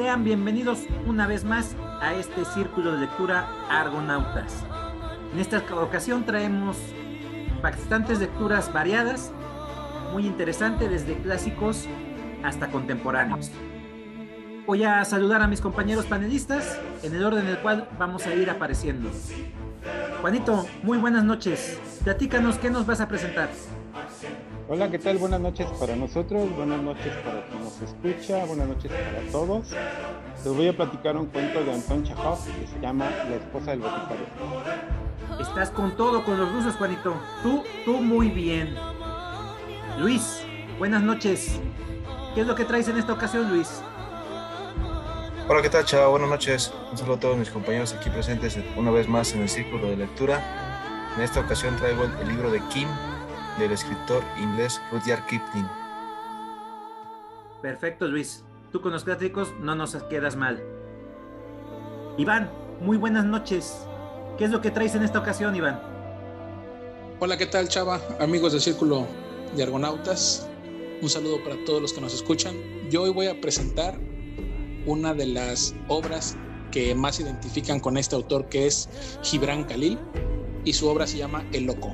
Sean bienvenidos una vez más a este círculo de lectura Argonautas. En esta ocasión traemos bastantes lecturas variadas, muy interesante desde clásicos hasta contemporáneos. Voy a saludar a mis compañeros panelistas en el orden en el cual vamos a ir apareciendo. Juanito, muy buenas noches. Platícanos qué nos vas a presentar. Hola, ¿qué tal? Buenas noches para nosotros, buenas noches para quien nos escucha, buenas noches para todos. Les voy a platicar un cuento de Anton Chekhov que se llama La esposa del boticario. Estás con todo con los rusos, Juanito. Tú, tú muy bien. Luis, buenas noches. ¿Qué es lo que traes en esta ocasión, Luis? Hola, ¿qué tal, chava? Buenas noches. Un saludo a todos mis compañeros aquí presentes una vez más en el círculo de lectura. En esta ocasión traigo el libro de Kim del escritor inglés Rudyard Kipling. Perfecto, Luis. Tú con los clásicos no nos quedas mal. Iván, muy buenas noches. ¿Qué es lo que traes en esta ocasión, Iván? Hola, ¿qué tal, Chava? Amigos del Círculo de Argonautas. Un saludo para todos los que nos escuchan. Yo hoy voy a presentar una de las obras que más identifican con este autor, que es Gibran Khalil, y su obra se llama El Loco.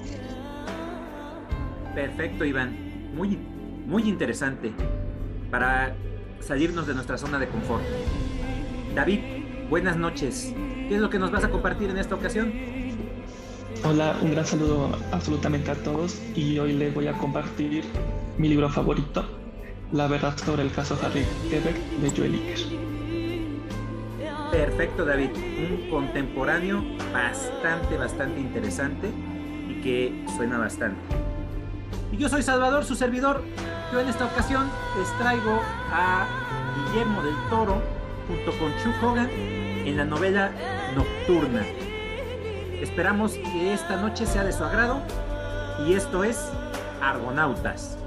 Perfecto, Iván. Muy, muy interesante para salirnos de nuestra zona de confort. David, buenas noches. ¿Qué es lo que nos vas a compartir en esta ocasión? Hola, un gran saludo absolutamente a todos y hoy les voy a compartir mi libro favorito, La verdad sobre el caso Harry Quebec de Joel Iker. Perfecto, David. Un contemporáneo bastante, bastante interesante y que suena bastante. Y yo soy Salvador, su servidor. Yo en esta ocasión les traigo a Guillermo del Toro junto con Chuck Hogan en la novela Nocturna. Esperamos que esta noche sea de su agrado y esto es Argonautas.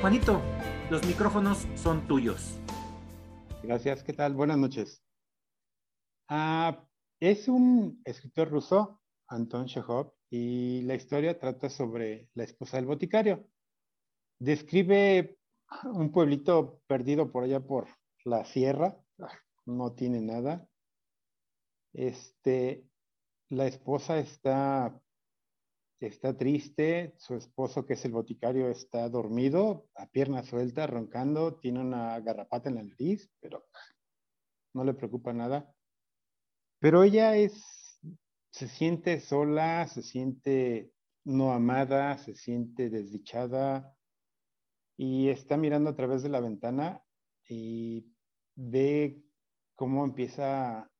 Juanito, los micrófonos son tuyos. Gracias, ¿qué tal? Buenas noches. Ah, es un escritor ruso, Anton Chekhov, y la historia trata sobre la esposa del boticario. Describe un pueblito perdido por allá por la sierra, no tiene nada. Este, la esposa está está triste, su esposo, que es el boticario, está dormido, a pierna suelta, roncando, tiene una garrapata en la nariz, pero no le preocupa nada. Pero ella es, se siente sola, se siente no amada, se siente desdichada y está mirando a través de la ventana y ve cómo empieza,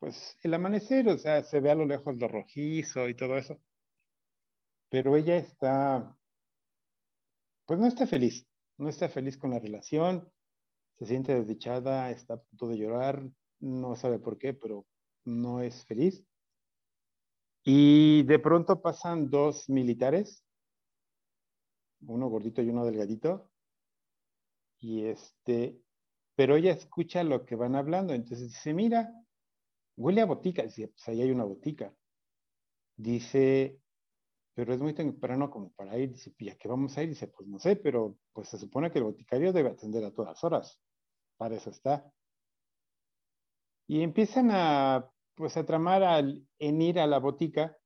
pues, el amanecer, o sea, se ve a lo lejos lo rojizo y todo eso pero ella está, pues no está feliz, no está feliz con la relación, se siente desdichada, está a punto de llorar, no sabe por qué, pero no es feliz. Y de pronto pasan dos militares, uno gordito y uno delgadito, y este, pero ella escucha lo que van hablando, entonces dice, mira, huele a botica, dice, pues ahí hay una botica. Dice, pero es muy temprano como para ir. Dice, ¿y a qué vamos a ir? Dice, pues no sé, pero pues se supone que el boticario debe atender a todas horas. Para eso está. Y empiezan a, pues a tramar al, en ir a la botica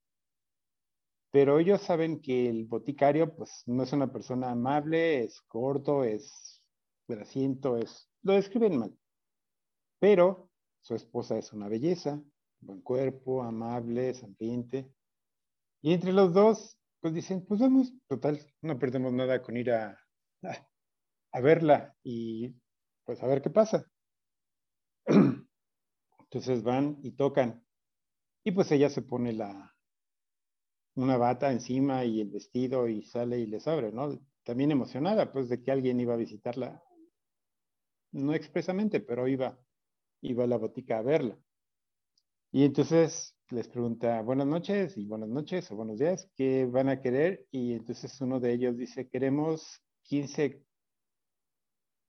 pero ellos saben que el boticario pues no es una persona amable, es corto, es grasiento, es... Lo describen mal. Pero su esposa es una belleza, buen cuerpo, amable, sonriente. Y entre los dos, pues dicen, pues vamos, total, no perdemos nada con ir a, verla y pues a ver qué pasa. Entonces van y tocan. Y pues ella se pone la, una bata encima y el vestido y sale y les abre, ¿no? También emocionada, pues, de que alguien iba a visitarla. No expresamente, pero iba, iba a la botica a verla. Y entonces les pregunta, buenas noches y buenas noches o buenos días, ¿qué van a querer? Y entonces uno de ellos dice, queremos 15,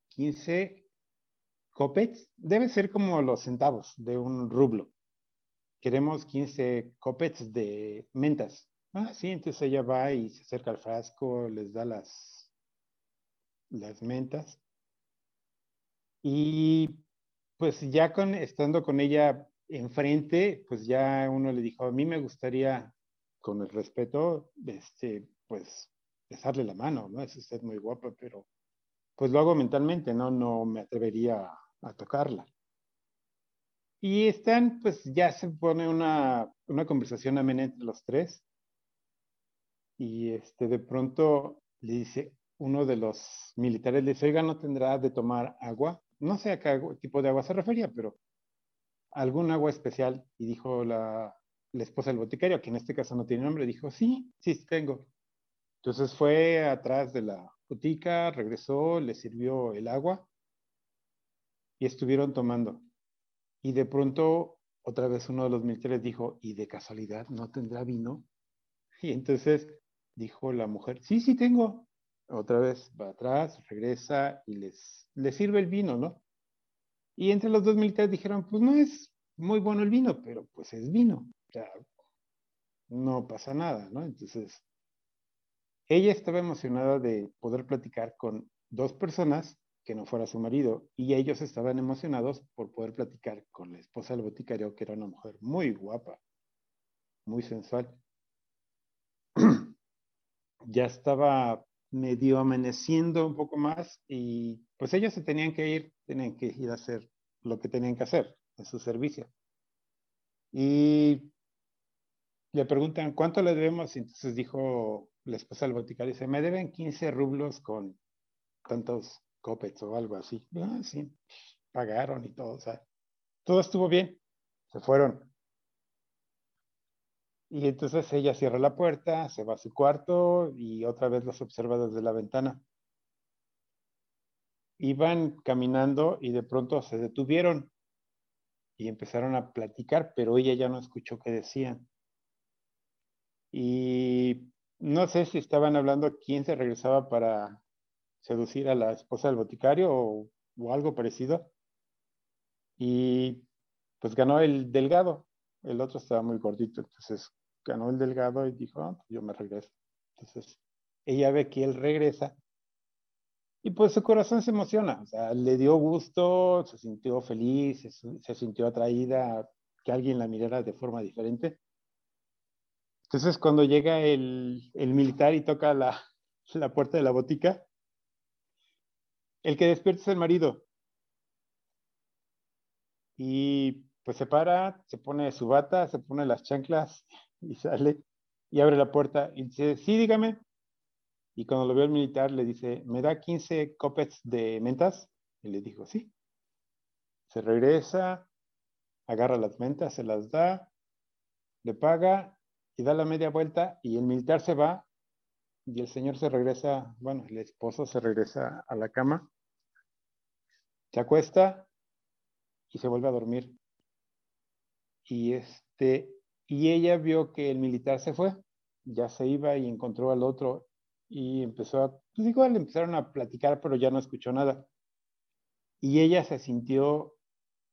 15 copets. Debe ser como los centavos de un rublo. Queremos 15 copets de mentas. Ah, sí, entonces ella va y se acerca al frasco, les da las, las mentas. Y pues ya con, estando con ella enfrente, pues ya uno le dijo, a mí me gustaría, con el respeto, este, pues, besarle la mano, ¿no? Es usted muy guapa, pero pues lo hago mentalmente, ¿no? No me atrevería a, tocarla. Y están, pues ya se pone una, una conversación amena entre los tres y este, de pronto le dice uno de los militares, le dice, oiga, ¿no tendrá de tomar agua? No sé a qué tipo de agua se refería, pero algún agua especial. Y dijo la, la esposa del boticario, que en este caso no tiene nombre, dijo, sí, sí, tengo. Entonces fue atrás de la botica, regresó, le sirvió el agua y estuvieron tomando. Y de pronto, otra vez uno de los militares dijo, ¿y de casualidad no tendrá vino? Y entonces dijo la mujer, sí, sí tengo. Otra vez va atrás, regresa y les, les sirve el vino, ¿no? Y entre los dos militares dijeron, pues no es muy bueno el vino, pero pues es vino. O sea, no pasa nada, ¿no? Entonces, ella estaba emocionada de poder platicar con dos personas que no fuera su marido y ellos estaban emocionados por poder platicar con la esposa del boticario, que era una mujer muy guapa, muy sensual ya estaba medio amaneciendo un poco más y pues ellos se tenían que ir, tenían que ir a hacer lo que tenían que hacer en su servicio. Y le preguntan, ¿cuánto le debemos? Y entonces dijo la esposa del boticario, dice, me deben 15 rublos con tantos copets o algo así. Ah, pagaron y todo, o sea, todo estuvo bien. Se fueron. Y entonces ella cierra la puerta, se va a su cuarto y otra vez los observa desde la ventana. Iban caminando y de pronto se detuvieron y empezaron a platicar, pero ella ya no escuchó qué decían. Y no sé si estaban hablando quién se regresaba para seducir a la esposa del boticario o, algo parecido. Y pues ganó el delgado, el otro estaba muy gordito, entonces ganó el delgado y dijo, ah, pues yo me regreso. Entonces, ella ve que él regresa y pues su corazón se emociona, o sea, le dio gusto, se sintió feliz, se, sintió atraída, que alguien la mirara de forma diferente. Entonces, cuando llega el, el militar y toca la, la puerta de la botica, el que despierta es el marido. Y pues se para, se pone su bata, se pone las chanclas y sale y abre la puerta y dice, sí, dígame. Y cuando lo ve el militar le dice, ¿me da 15 copets de mentas? Y le dijo, sí. Se regresa, agarra las mentas, se las da, le paga y da la media vuelta y el militar se va y el señor se regresa, bueno, el esposo se regresa a la cama, se acuesta y se vuelve a dormir. Y este, y ella vio que el militar se fue, ya se iba y encontró al otro y empezó a, pues igual empezaron a platicar, pero ya no escuchó nada. Y ella se sintió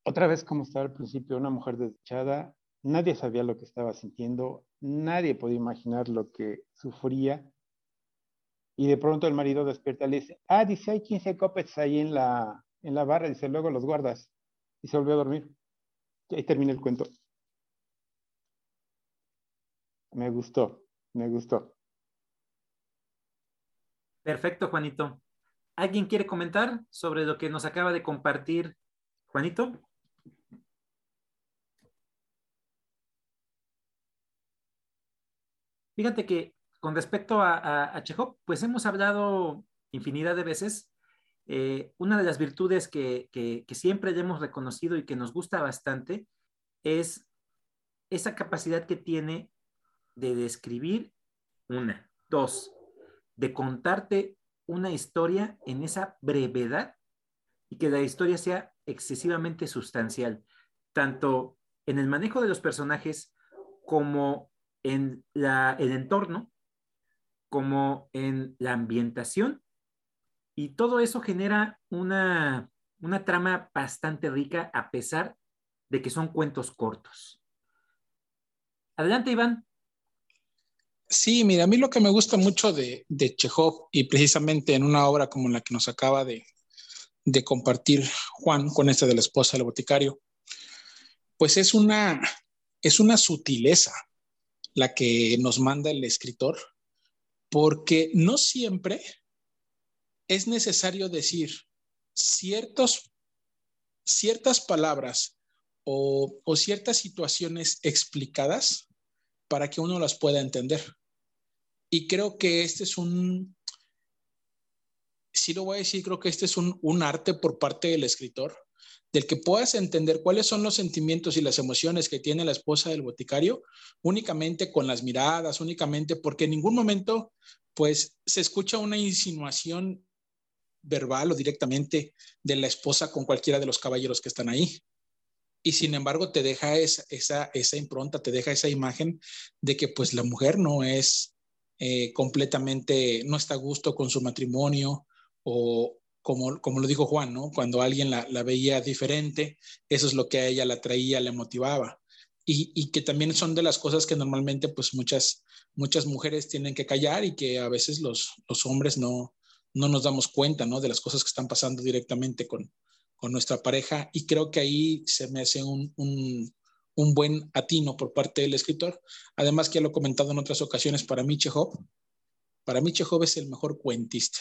otra vez como estaba al principio, una mujer desdichada, nadie sabía lo que estaba sintiendo, nadie podía imaginar lo que sufría. Y de pronto el marido despierta y le dice, ah, dice, hay 15 copets ahí en la, en la barra, dice, luego los guardas. Y se volvió a dormir. Y ahí termina el cuento. me gustó. me gustó. Perfecto, Juanito. ¿Alguien quiere comentar sobre lo que nos acaba de compartir Juanito? Fíjate que con respecto a, a, pues hemos hablado infinidad de veces. Eh, una de las virtudes que siempre hemos reconocido y que nos gusta bastante es esa capacidad que tiene de describir una, dos, de contarte una historia en esa brevedad y que la historia sea excesivamente sustancial, tanto en el manejo de los personajes como en la, el entorno, como en la ambientación. Y todo eso genera una, una trama bastante rica a pesar de que son cuentos cortos. Adelante, Iván. Sí, mira, a mí lo que me gusta mucho de, de Chekhov y precisamente en una obra como la que nos acaba de, compartir Juan con esta de la esposa del boticario, pues es una, es una sutileza la que nos manda el escritor, porque no siempre es necesario decir ciertas palabras o ciertas situaciones explicadas para que uno las pueda entender. Y creo que este es un, sí lo voy a decir, creo que este es un, un arte por parte del escritor, del que puedas entender cuáles son los sentimientos y las emociones que tiene la esposa del boticario únicamente con las miradas, únicamente porque en ningún momento pues se escucha una insinuación verbal o directamente de la esposa con cualquiera de los caballeros que están ahí. Y sin embargo te deja esa, esa, esa impronta, te deja esa imagen de que pues la mujer no es eh, completamente, no está a gusto con su matrimonio o como, como lo dijo Juan, ¿no? Cuando alguien la, veía diferente, eso es lo que a ella la traía, le motivaba. Y, y, que también son de las cosas que normalmente pues muchas, muchas mujeres tienen que callar y que a veces los, los hombres no, no nos damos cuenta, ¿no? De las cosas que están pasando directamente con, con nuestra pareja. Y creo que ahí se me hace un, un, un buen atino por parte del escritor. Además, que ya lo he comentado en otras ocasiones, para mí Chekhov, para mí Chekhov es el mejor cuentista.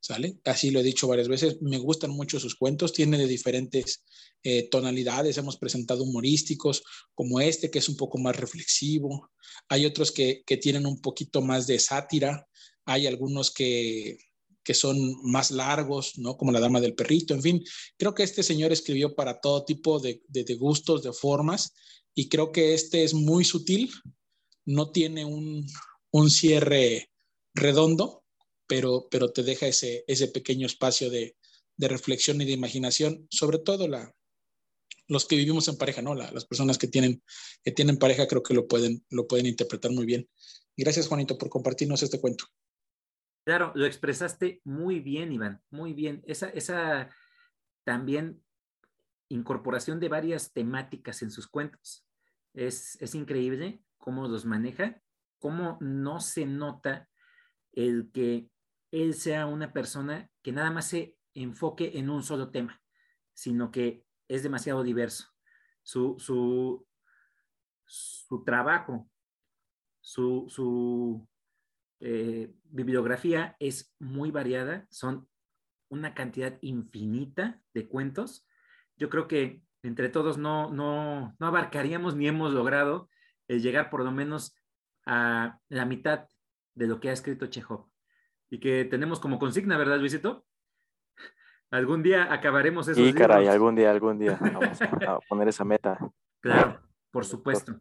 ¿Sale? Así lo he dicho varias veces, me gustan mucho sus cuentos, tiene de diferentes eh, tonalidades, hemos presentado humorísticos como este, que es un poco más reflexivo, hay otros que, que tienen un poquito más de sátira, hay algunos que, que son más largos, ¿no? Como La Dama del Perrito, en fin. Creo que este señor escribió para todo tipo de, gustos, de formas, y creo que este es muy sutil, no tiene un, un cierre redondo, pero, pero te deja ese, ese pequeño espacio de, de reflexión y de imaginación, sobre todo la, los que vivimos en pareja, ¿no? La, las personas que tienen, que tienen pareja creo que lo pueden, lo pueden interpretar muy bien. Gracias, Juanito, por compartirnos este cuento. Claro, lo expresaste muy bien, Iván, muy bien. Esa, esa también incorporación de varias temáticas en sus cuentos. Es, es increíble cómo los maneja, cómo no se nota el que él sea una persona que nada más se enfoque en un solo tema, sino que es demasiado diverso. Su, su, su trabajo, su, su eh, bibliografía es muy variada, son una cantidad infinita de cuentos. Yo creo que entre todos no, no, no abarcaríamos ni hemos logrado el llegar por lo menos a la mitad de lo que ha escrito Chekhov. Y que tenemos como consigna, ¿verdad, Luisito? Algún día acabaremos esos Sí, caray, algún día, algún día. Vamos a poner esa meta. Claro, por supuesto.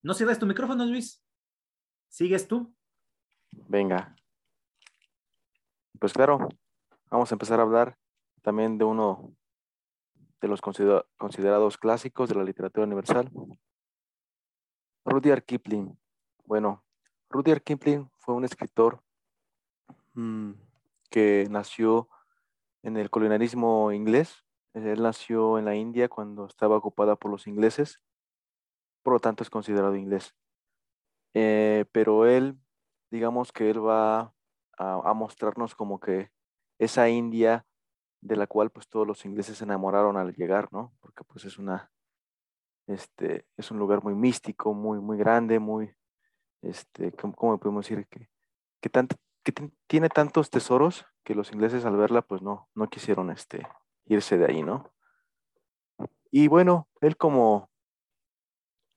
¿No cierras tu micrófono, Luis? ¿Sigues tú? Venga. Pues claro, vamos a empezar a hablar también de uno de los considerados clásicos de la literatura universal. Rudyard Kipling. Bueno, Rudyard Kipling fue un escritor mmm, que nació en el colonialismo inglés. Él nació en la India cuando estaba ocupada por los ingleses, por lo tanto es considerado inglés. Eh, pero él digamos que él va a, mostrarnos como que esa India de la cual pues todos los ingleses se enamoraron al llegar, ¿no? Porque pues es una, este, es un lugar muy místico, muy, muy grande, muy, este, ¿cómo, podemos decir? Que, que, que tiene tantos tesoros que los ingleses al verla, pues no, no quisieron este, irse de ahí, ¿no? Y bueno, él como,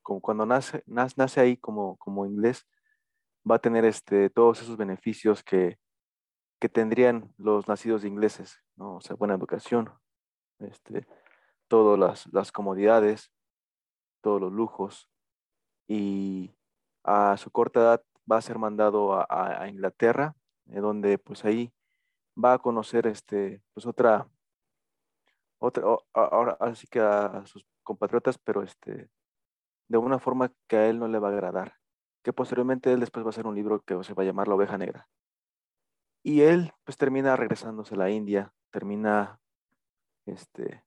como cuando nace, nace, ahí como, como inglés, va a tener este, todos esos beneficios que, que tendrían los nacidos ingleses, ¿no? O sea, buena educación, este, todas las, las comodidades, todos los lujos, y a su corta edad va a ser mandado a, a, Inglaterra, eh, donde pues ahí va a conocer este, pues otra, otra, ahora así que a, sus compatriotas, pero este, de una forma que a él no le va a agradar, que posteriormente él después va a hacer un libro que se va a llamar La oveja negra. Y él pues termina regresándose a la India, termina, este,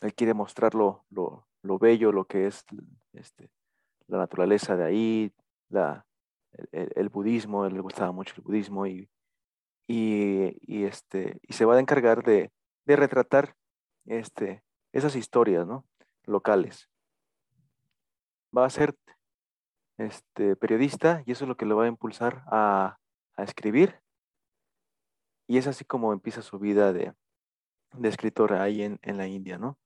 él quiere mostrar lo, lo, bello, lo que es este, la naturaleza de ahí, la, el, budismo, él le gustaba mucho el budismo y, y, este, y se va a encargar de, de retratar este, esas historias ¿no? locales. Va a ser este, periodista y eso es lo que le va a impulsar a, a escribir. Y es así como empieza su vida de, de escritor ahí en, en, la India, ¿no?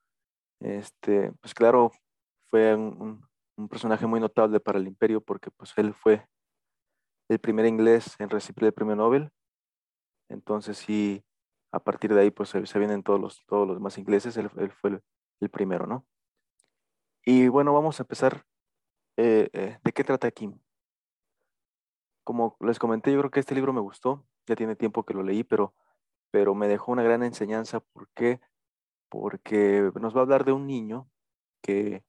Este, pues claro, fue un, un, personaje muy notable para el imperio porque pues él fue el primer inglés en recibir el premio Nobel. Entonces sí, a partir de ahí pues se, vienen todos los, todos los demás ingleses, él, fue el, primero, ¿no? Y bueno, vamos a empezar. Eh, eh, ¿De qué trata Kim? Como les comenté, yo creo que este libro me gustó, ya tiene tiempo que lo leí, pero, pero me dejó una gran enseñanza. ¿Por qué? Porque nos va a hablar de un niño que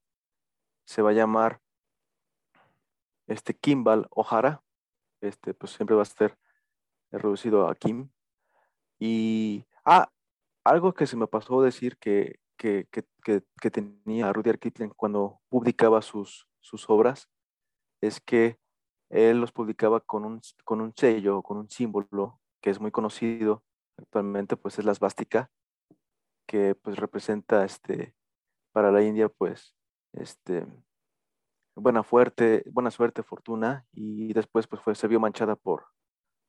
se va a llamar este Kimball O'Hara, este pues siempre va a estar reducido a Kim, y, ah, algo que se me pasó decir que, que, que, que tenía Rudyard Kipling cuando publicaba sus, sus obras, es que él los publicaba con un, con un sello, con un símbolo que es muy conocido actualmente, pues es la svástica, que pues representa este, para la India, pues, este, buena, fuerte, buena suerte, fortuna, y después pues fue, se vio manchada por,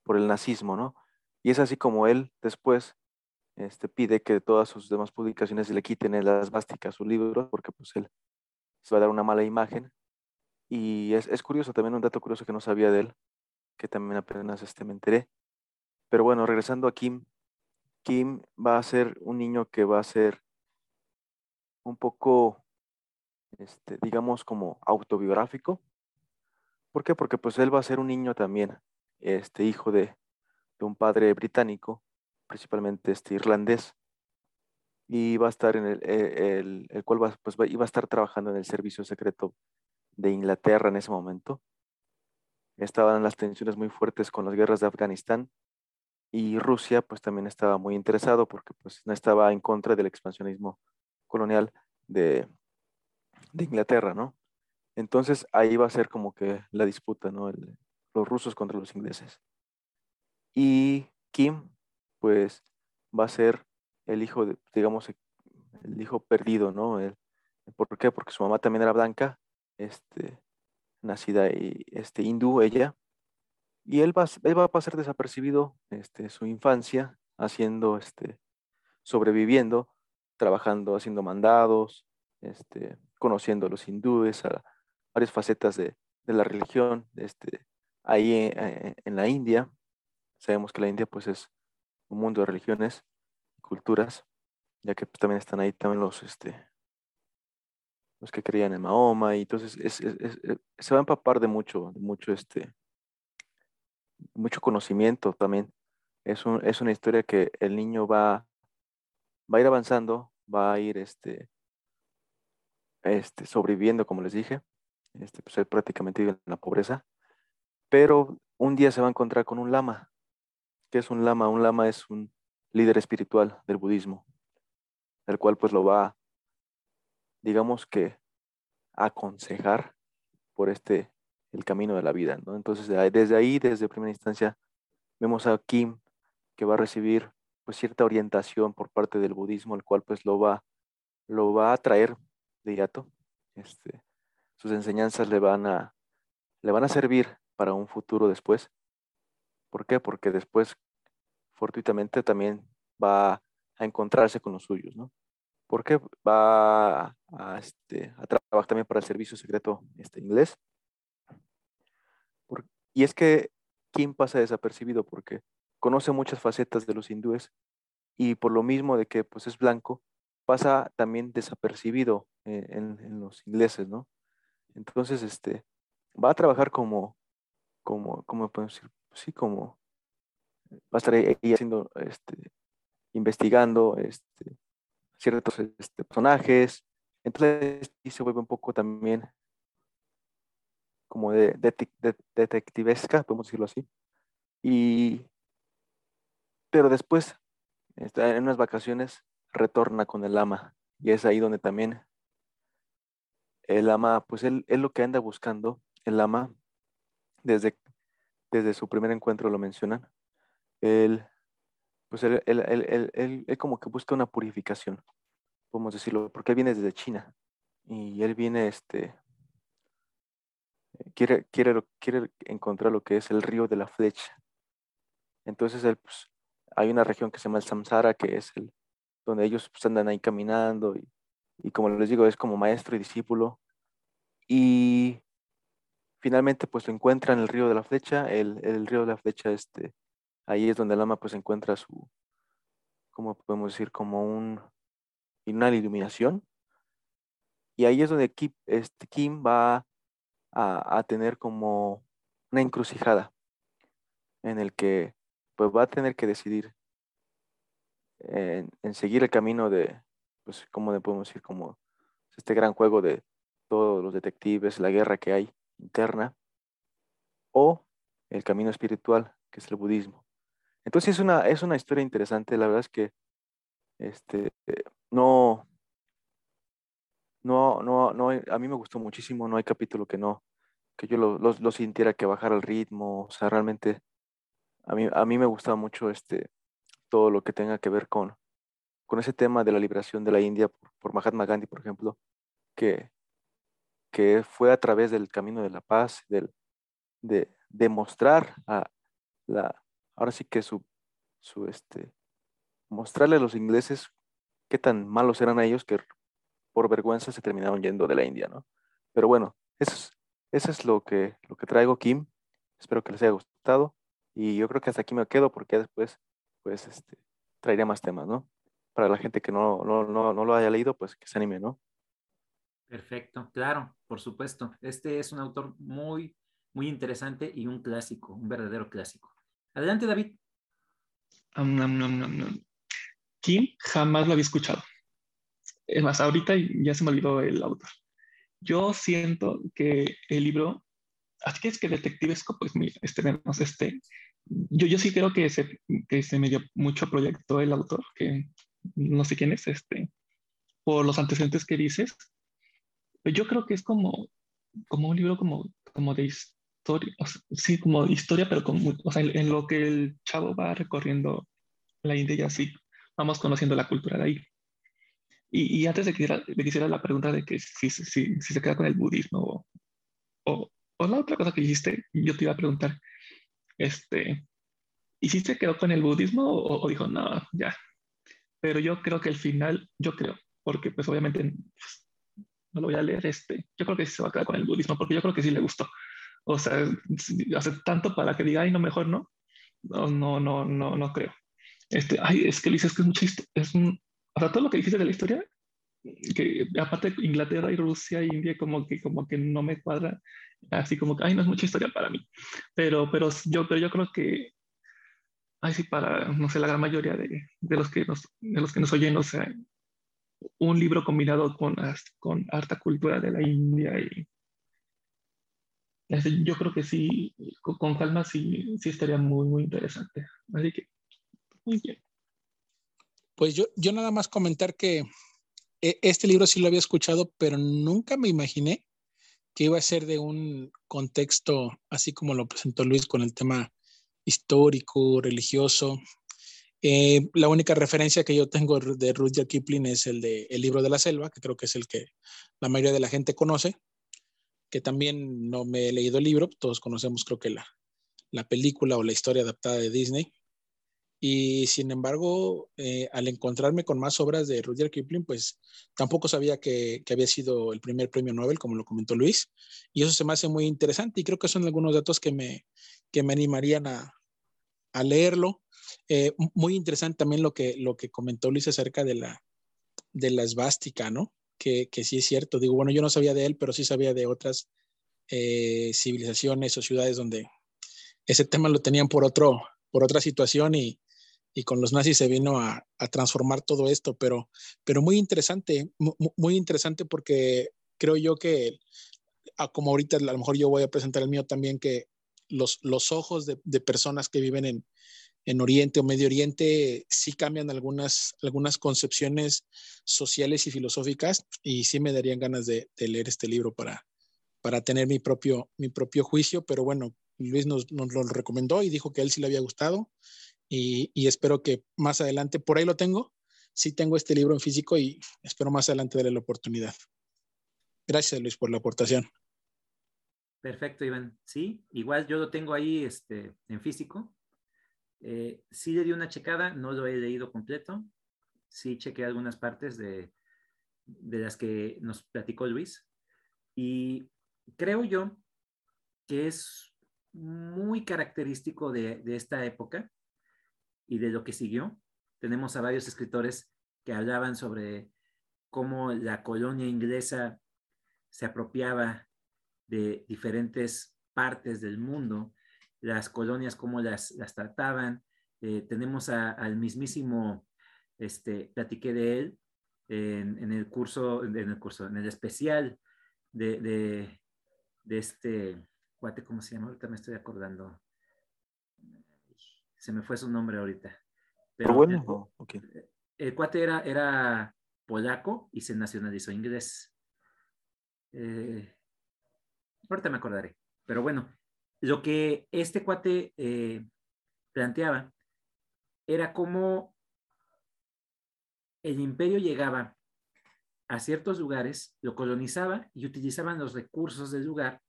por el nazismo, ¿no? Y es así como él después este, pide que todas sus demás publicaciones le quiten las básticas su libro, porque pues él se va a dar una mala imagen. Y es, curioso, también un dato curioso que no sabía de él, que también apenas este, me enteré. Pero bueno, regresando a Kim, Kim va a ser un niño que va a ser un poco, este, digamos, como autobiográfico. ¿Por qué? Porque pues él va a ser un niño también, este hijo de, un padre británico, principalmente este irlandés, y va a estar en el, eh, el, cual va, pues, iba a estar trabajando en el servicio secreto de Inglaterra en ese momento. Estaban las tensiones muy fuertes con las guerras de Afganistán y Rusia pues también estaba muy interesado porque pues no estaba en contra del expansionismo colonial de, de Inglaterra, ¿no? Entonces ahí va a ser como que la disputa, ¿no? los rusos contra los ingleses. Y Kim, pues, va a ser el hijo, de, digamos, el hijo perdido, ¿no? ¿Por qué? Porque su mamá también era blanca, este, nacida y, este, hindú, ella. Y él va, él va a pasar desapercibido este, su infancia, haciendo, este, sobreviviendo, trabajando, haciendo mandados, este, conociendo a los hindúes, a varias facetas de, la religión, este, ahí eh, en la India. Sabemos que la India pues es un mundo de religiones y culturas, ya que pues, también están ahí también los, este, los que creían en Mahoma, y entonces eh, se va a empapar de mucho, de mucho, este, mucho conocimiento también. Es, es una historia que el niño va, va a ir avanzando, va a ir este, este, sobreviviendo, como les dije. Este, pues él prácticamente vive en la pobreza. Pero un día se va a encontrar con un lama ¿Qué es un lama? Un lama es un líder espiritual del budismo, el cual pues lo va, digamos que, aconsejar por este, el camino de la vida, ¿no? Entonces, desde ahí, desde primera instancia, vemos a Kim que va a recibir pues cierta orientación por parte del budismo, el cual pues lo va, lo va a traer de hiato. Este, sus enseñanzas le van a, le van a servir para un futuro después. ¿Por qué? Porque después, fortuitamente, también va a encontrarse con los suyos, ¿no? Porque va a, este, a trabajar también para el servicio secreto este, inglés. y es que Kim pasa desapercibido porque conoce muchas facetas de los hindúes y por lo mismo de que pues es blanco, pasa también desapercibido eh, en, los ingleses, ¿no? Entonces, este, va a trabajar como, como, como podemos decir? Sí, como, va a estar ahí haciendo, este, investigando, este, ciertos este, personajes, entonces y se vuelve un poco también como de, de, detectivesca, podemos decirlo así. Y, pero después, en unas vacaciones, retorna con el ama. Y es ahí donde también el ama, pues él es lo que anda buscando, el ama, desde, desde su primer encuentro lo mencionan. Él, pues él, él, como que busca una purificación, podemos decirlo, porque él viene desde China. Y él viene, este, quiere, quiere, quiere encontrar lo que es el río de la flecha. Entonces él, pues, hay una región que se llama el Samsara, que es el, donde ellos pues, andan ahí caminando y, y, como les digo, es como maestro y discípulo. Y finalmente pues lo encuentra en el río de la flecha, el, el río de la flecha, este, ahí es donde el ama pues encuentra su, como podemos decir, como un, una iluminación. Y ahí es donde Kim, este, Kim va a, tener como una encrucijada en el que pues va a tener que decidir en, seguir el camino de, pues, como podemos decir? Como este gran juego de todos los detectives, la guerra que hay interna, o el camino espiritual, que es el budismo. Entonces es una, es una historia interesante, la verdad es que este, no, no, no, no, a mí me gustó muchísimo, no hay capítulo que no, que yo lo, sintiera que bajara el ritmo, o sea, realmente a mí, a mí me gustaba mucho este, todo lo que tenga que ver con, con ese tema de la liberación de la India por, Mahatma Gandhi, por ejemplo, que, que fue a través del camino de la paz, del, de demostrar a la, ahora sí que su, su este, mostrarle a los ingleses qué tan malos eran ellos que por vergüenza se terminaron yendo de la India, ¿no? Pero bueno, eso es, eso es lo que, lo que traigo, Kim. Espero que les haya gustado. Y yo creo que hasta aquí me quedo porque después pues este, traería más temas, ¿no? Para la gente que no, no, no, no lo haya leído, pues que se anime, ¿no? Perfecto, claro, por supuesto. Este es un autor muy, muy interesante y un clásico, un verdadero clásico. Adelante, David. Kim jamás lo había escuchado. Es más, ahorita ya se me olvidó el autor. Yo siento que el libro, así que es que detectivesco, pues mira, este, este, yo, yo sí creo que se, que se me dio mucho proyecto el autor, que no sé quién es, este, por los antecedentes que dices. Yo creo que es como, como un libro como, como de historia, sí, como historia, pero como, o sea, en, lo que el chavo va recorriendo la India y así, vamos conociendo la cultura de ahí. Y, y antes de que le hiciera la pregunta de que si, si, si, se queda con el budismo o, o, o, la otra cosa que dijiste, yo te iba a preguntar, este, ¿y si se quedó con el budismo o, dijo, no, ya? Pero yo creo que al final, yo creo, porque pues obviamente pues, no lo voy a leer, este, yo creo que sí se va a quedar con el budismo, porque yo creo que sí le gustó. O sea, hace tanto para que diga, ay, no, mejor no. No, no, no, no, no creo. Este, ay, es que le dices que es mucha es un, o sea, todo lo que dijiste de la historia, que aparte Inglaterra y Rusia y India como que, como que no me cuadra, así como que, ay, no es mucha historia para mí. Pero, pero, yo, pero yo creo que, ay, sí, para, no sé, la gran mayoría de, de los, que nos, de los que nos oyen, o sea, un libro combinado con, con harta cultura de la India y yo creo que sí, con, calma sí, sí estaría muy, muy interesante. Así que, muy bien. Pues yo, yo nada más comentar que e, este libro sí lo había escuchado, pero nunca me imaginé que iba a ser de un contexto así como lo presentó Luis con el tema histórico, religioso. Eh, la única referencia que yo tengo de Rudyard Kipling es el de El libro de la selva, que creo que es el que la mayoría de la gente conoce. Que también no me he leído el libro, todos conocemos creo que la, la película o la historia adaptada de Disney. Y sin embargo, eh, al encontrarme con más obras de Rudyard Kipling, pues tampoco sabía que, había sido el primer premio Nobel, como lo comentó Luis. Y eso se me hace muy interesante y creo que son algunos datos que me, que me animarían a, a leerlo. Eh, muy interesante también lo que, lo que comentó Luis acerca de la, de la esvástica, ¿no? Que, sí es cierto. Digo, bueno, yo no sabía de él, pero sí sabía de otras eh, civilizaciones o ciudades donde ese tema lo tenían por, otro, por otra situación y, y con los nazis se vino a, transformar todo esto, pero, pero muy interesante, muy, interesante porque creo yo que, como ahorita a lo mejor yo voy a presentar el mío también, que los, los ojos de, de personas que viven en, en Oriente o Medio Oriente sí cambian algunas, algunas concepciones sociales y filosóficas y sí me darían ganas de, leer este libro para, para tener mi propio, mi propio juicio, pero bueno, Luis nos, nos, lo recomendó y dijo que a él sí le había gustado y, y, espero que más adelante, por ahí lo tengo, sí tengo este libro en físico y espero más adelante darle la oportunidad. Gracias Luis por la aportación. Perfecto, Iván. Sí, igual yo lo tengo ahí este, en físico. Eh, sí le di una checada, no lo he leído completo. Sí chequé algunas partes de, de las que nos platicó Luis. Y creo yo que es muy característico de, de, esta época y de lo que siguió. Tenemos a varios escritores que hablaban sobre cómo la colonia inglesa se apropiaba de diferentes partes del mundo, las colonias, cómo las, las trataban. Eh, tenemos a, al mismísimo, este, platiqué de él en, en, el curso, en el curso, en el especial de, de, de este cuate, ¿cómo se llama? Ahorita me estoy acordando. Se me fue su nombre ahorita. Pero bueno, el, okay. el cuate era, era polaco y se nacionalizó inglés. Eh, ahorita me acordaré. Pero bueno, lo que este cuate eh, planteaba era cómo el imperio llegaba a ciertos lugares, lo colonizaba y utilizaban los recursos del lugar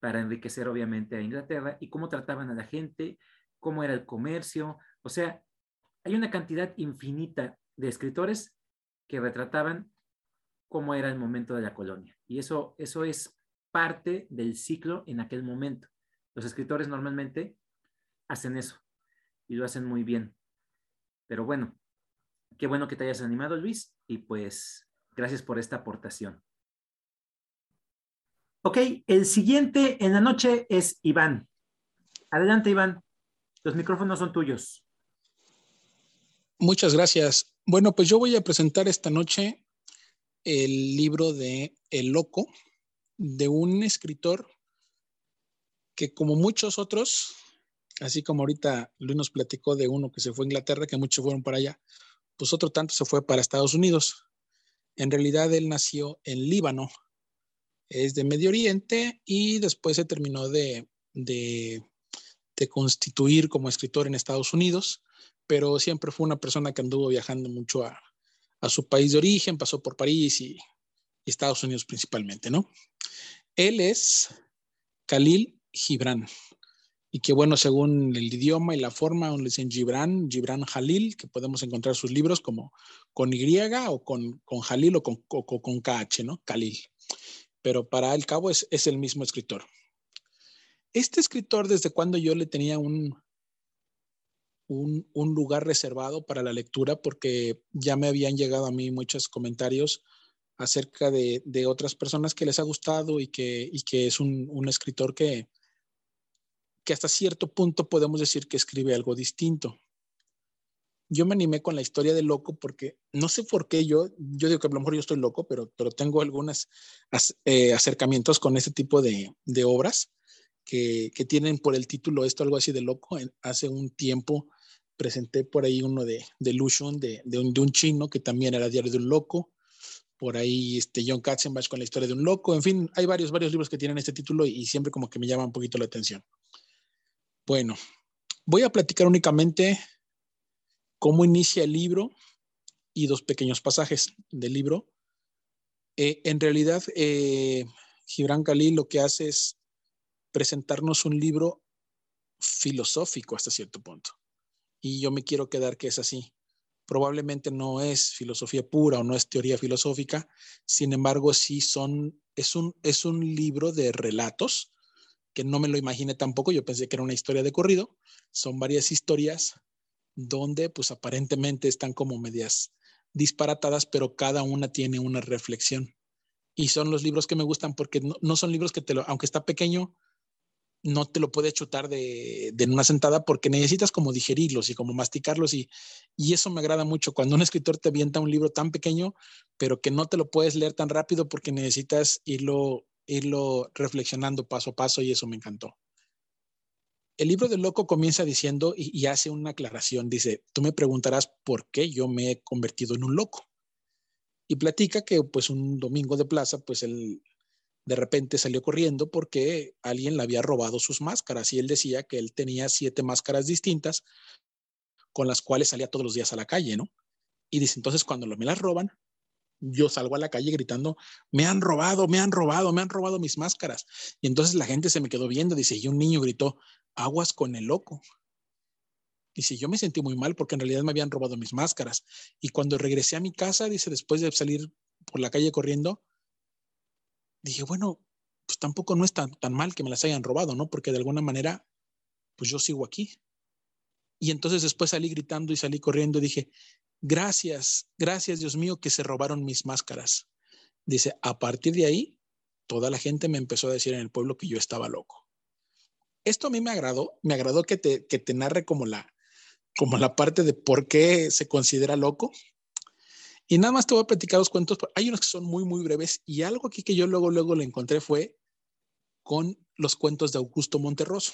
para enriquecer obviamente a Inglaterra y cómo trataban a la gente, cómo era el comercio. O sea, hay una cantidad infinita de escritores que retrataban cómo era el momento de la colonia. Y eso, eso es parte del ciclo en aquel momento. Los escritores normalmente hacen eso y lo hacen muy bien. Pero bueno, qué bueno que te hayas animado, Luis, y pues gracias por esta aportación. Ok, el siguiente en la noche es Iván. Adelante, Iván. Los micrófonos son tuyos. Muchas gracias. Bueno, pues yo voy a presentar esta noche el libro de El Loco, de un escritor que como muchos otros, así como ahorita Luis nos platicó de uno que se fue a Inglaterra, que muchos fueron para allá, pues otro tanto se fue para Estados Unidos. En realidad él nació en Líbano, es de Medio Oriente y después se terminó de, de, constituir como escritor en Estados Unidos, pero siempre fue una persona que anduvo viajando mucho a, a su país de origen, pasó por París y, y Estados Unidos principalmente, ¿no? Él es Khalil Gibran. Y que bueno, según el idioma y la forma, le dicen Gibran, Gibran Jalil, que podemos encontrar sus libros como con Y o con, con Jalil o con, con KH, ¿no? Khalil. Pero para el cabo es, es el mismo escritor. Este escritor, desde cuando yo le tenía un, un, un, lugar reservado para la lectura, porque ya me habían llegado a mí muchos comentarios acerca de, de otras personas que les ha gustado y que, y que es un, un escritor que, que hasta cierto punto podemos decir que escribe algo distinto. Yo me animé con la historia de loco porque no sé por qué yo, yo digo que a lo mejor yo estoy loco, pero, pero tengo algunos eh, acercamientos con este tipo de, de obras que, que, tienen por el título esto algo así de loco. Hace un tiempo presenté por ahí uno de, de Lushun, de, de, un, de un chino que también era diario de un loco por ahí este John Katzenbach con la historia de un loco, en fin, hay varios, varios libros que tienen este título y, y siempre como que me llama un poquito la atención. Bueno, voy a platicar únicamente cómo inicia el libro y dos pequeños pasajes del libro. Eh, en realidad, eh, Gibran Khalil lo que hace es presentarnos un libro filosófico hasta cierto punto. Y yo me quiero quedar que es así. Probablemente no es filosofía pura o no es teoría filosófica, sin embargo, sí son, es un, es un libro de relatos que no me lo imaginé tampoco, yo pensé que era una historia de corrido, son varias historias donde pues aparentemente están como medias disparatadas, pero cada una tiene una reflexión. Y son los libros que me gustan porque no, son libros que te lo, aunque está pequeño, no te lo puedes chutar de, de, una sentada porque necesitas como digerirlos y como masticarlos y, y eso me agrada mucho cuando un escritor te avienta un libro tan pequeño, pero que no te lo puedes leer tan rápido porque necesitas irlo, irlo reflexionando paso a paso y eso me encantó. El libro del loco comienza diciendo y, hace una aclaración, dice, tú me preguntarás por qué yo me he convertido en un loco. Y platica que pues un domingo de plaza, pues él de repente salió corriendo porque alguien le había robado sus máscaras y él decía que él tenía siete máscaras distintas con las cuales salía todos los días a la calle, ¿no? Y dice, entonces cuando me las roban, yo salgo a la calle gritando, me han robado, me han robado, me han robado mis máscaras. Y entonces la gente se me quedó viendo, dice, y un niño gritó, aguas con el loco. Dice, yo me sentí muy mal porque en realidad me habían robado mis máscaras. Y cuando regresé a mi casa, dice, después de salir por la calle corriendo, dije, bueno, pues tampoco no es tan, tan mal que me las hayan robado, ¿no? Porque de alguna manera, pues yo sigo aquí. Y entonces después salí gritando y salí corriendo y dije, gracias, gracias Dios mío que se robaron mis máscaras. Dice, a partir de ahí, toda la gente me empezó a decir en el pueblo que yo estaba loco esto a mí me agradó, me agradó que te, que te narre como la, como la parte de por qué se considera loco. Y nada más te voy a platicar los cuentos. Hay unos que son muy, muy breves y algo aquí que yo luego, luego le encontré fue con los cuentos de Augusto Monterroso.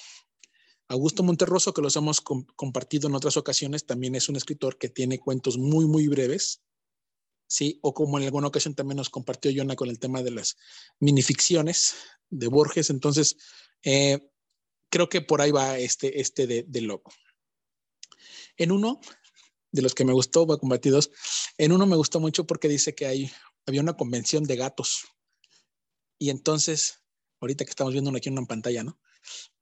Augusto Monterroso, que los hemos compartido en otras ocasiones, también es un escritor que tiene cuentos muy, muy breves. Sí, o como en alguna ocasión también nos compartió Jonah con el tema de las minificciones de Borges. Entonces, eh, creo que por ahí va este, este de, loco. En uno de los que me gustó, va a combatir dos, en uno me gustó mucho porque dice que hay, había una convención de gatos. Y entonces, ahorita que estamos viendo aquí en una pantalla, ¿no?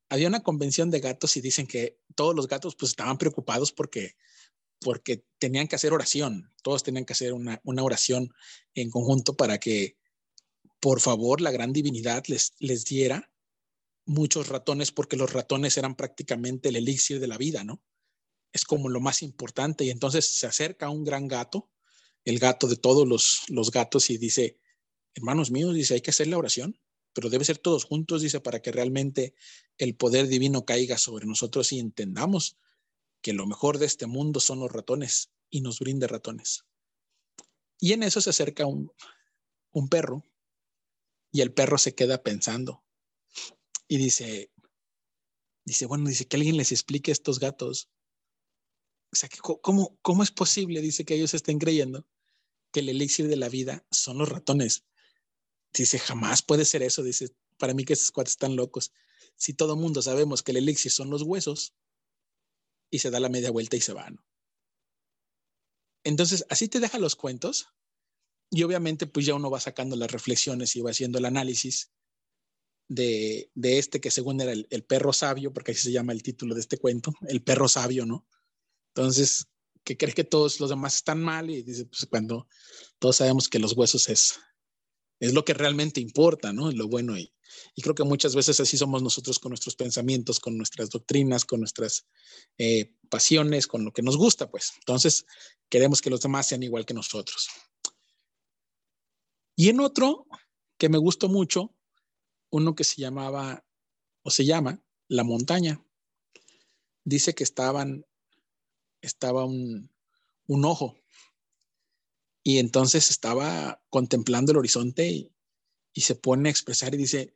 Había una convención de gatos y dicen que todos los gatos pues estaban preocupados porque, porque tenían que hacer oración, todos tenían que hacer una, una oración en conjunto para que por favor la gran divinidad les, les diera muchos ratones porque los ratones eran prácticamente el elixir de la vida, ¿no? Es como lo más importante. Y entonces se acerca un gran gato, el gato de todos los, los gatos y dice, hermanos míos, dice, hay que hacer la oración, pero debe ser todos juntos, dice, para que realmente el poder divino caiga sobre nosotros y entendamos que lo mejor de este mundo son los ratones y nos brinde ratones. Y en eso se acerca un, un perro y el perro se queda pensando y dice, dice, bueno, dice que alguien les explique a estos gatos. O sea, ¿cómo, ¿cómo es posible? Dice que ellos estén creyendo que el elixir de la vida son los ratones. Dice, jamás puede ser eso. Dice, para mí que esos cuates están locos. Si todo mundo sabemos que el elixir son los huesos, y se da la media vuelta y se va, Entonces, así te deja los cuentos, y obviamente, pues ya uno va sacando las reflexiones y va haciendo el análisis de, este que según era el, perro sabio, porque así se llama el título de este cuento, el perro sabio, ¿no? Entonces, que cree que todos los demás están mal y dice, pues cuando todos sabemos que los huesos es, es lo que realmente importa, ¿no? Lo bueno y, y creo que muchas veces así somos nosotros con nuestros pensamientos, con nuestras doctrinas, con nuestras eh, pasiones, con lo que nos gusta, pues. Entonces, queremos que los demás sean igual que nosotros. Y en otro que me gustó mucho, uno que se llamaba o se llama La Montaña. Dice que estaban, estaba un, un ojo y entonces estaba contemplando el horizonte y, se pone a expresar y dice,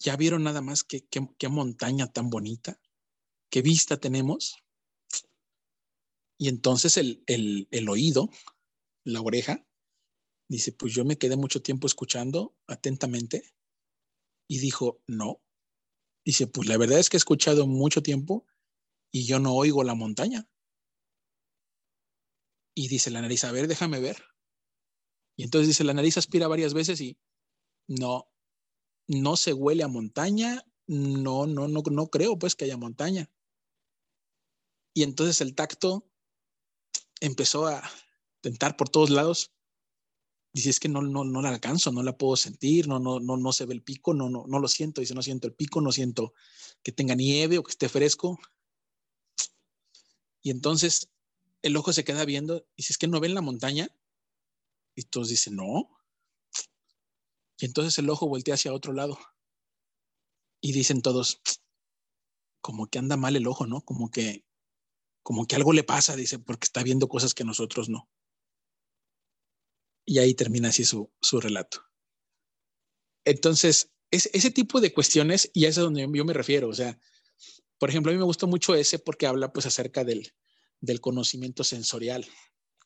¿ya vieron nada más qué, qué, montaña tan bonita? ¿Qué vista tenemos? Y entonces el, el, el, oído, la oreja, dice, pues yo me quedé mucho tiempo escuchando atentamente y dijo, no. Dice, pues la verdad es que he escuchado mucho tiempo y yo no oigo la montaña. Y dice la nariz, a ver, déjame ver. Y entonces dice, la nariz aspira varias veces y no, no se huele a montaña, no, no, no, no creo pues que haya montaña. Y entonces el tacto empezó a tentar por todos lados. Dice, es que no, no, no la alcanzo, no la puedo sentir, no, no, no, no se ve el pico, no, no, no lo siento. Dice, no siento el pico, no siento que tenga nieve o que esté fresco. Y entonces el ojo se queda viendo, y dice, es que no ven la montaña. Y todos dicen, no. Y entonces el ojo voltea hacia otro lado. Y dicen todos, como que anda mal el ojo, ¿no? Como que, como que algo le pasa, dice, porque está viendo cosas que nosotros no. Y ahí termina así su, su relato. Entonces, es, ese tipo de cuestiones, y es a donde yo me refiero, o sea, por ejemplo, a mí me gusta mucho ese porque habla pues acerca del, del conocimiento sensorial,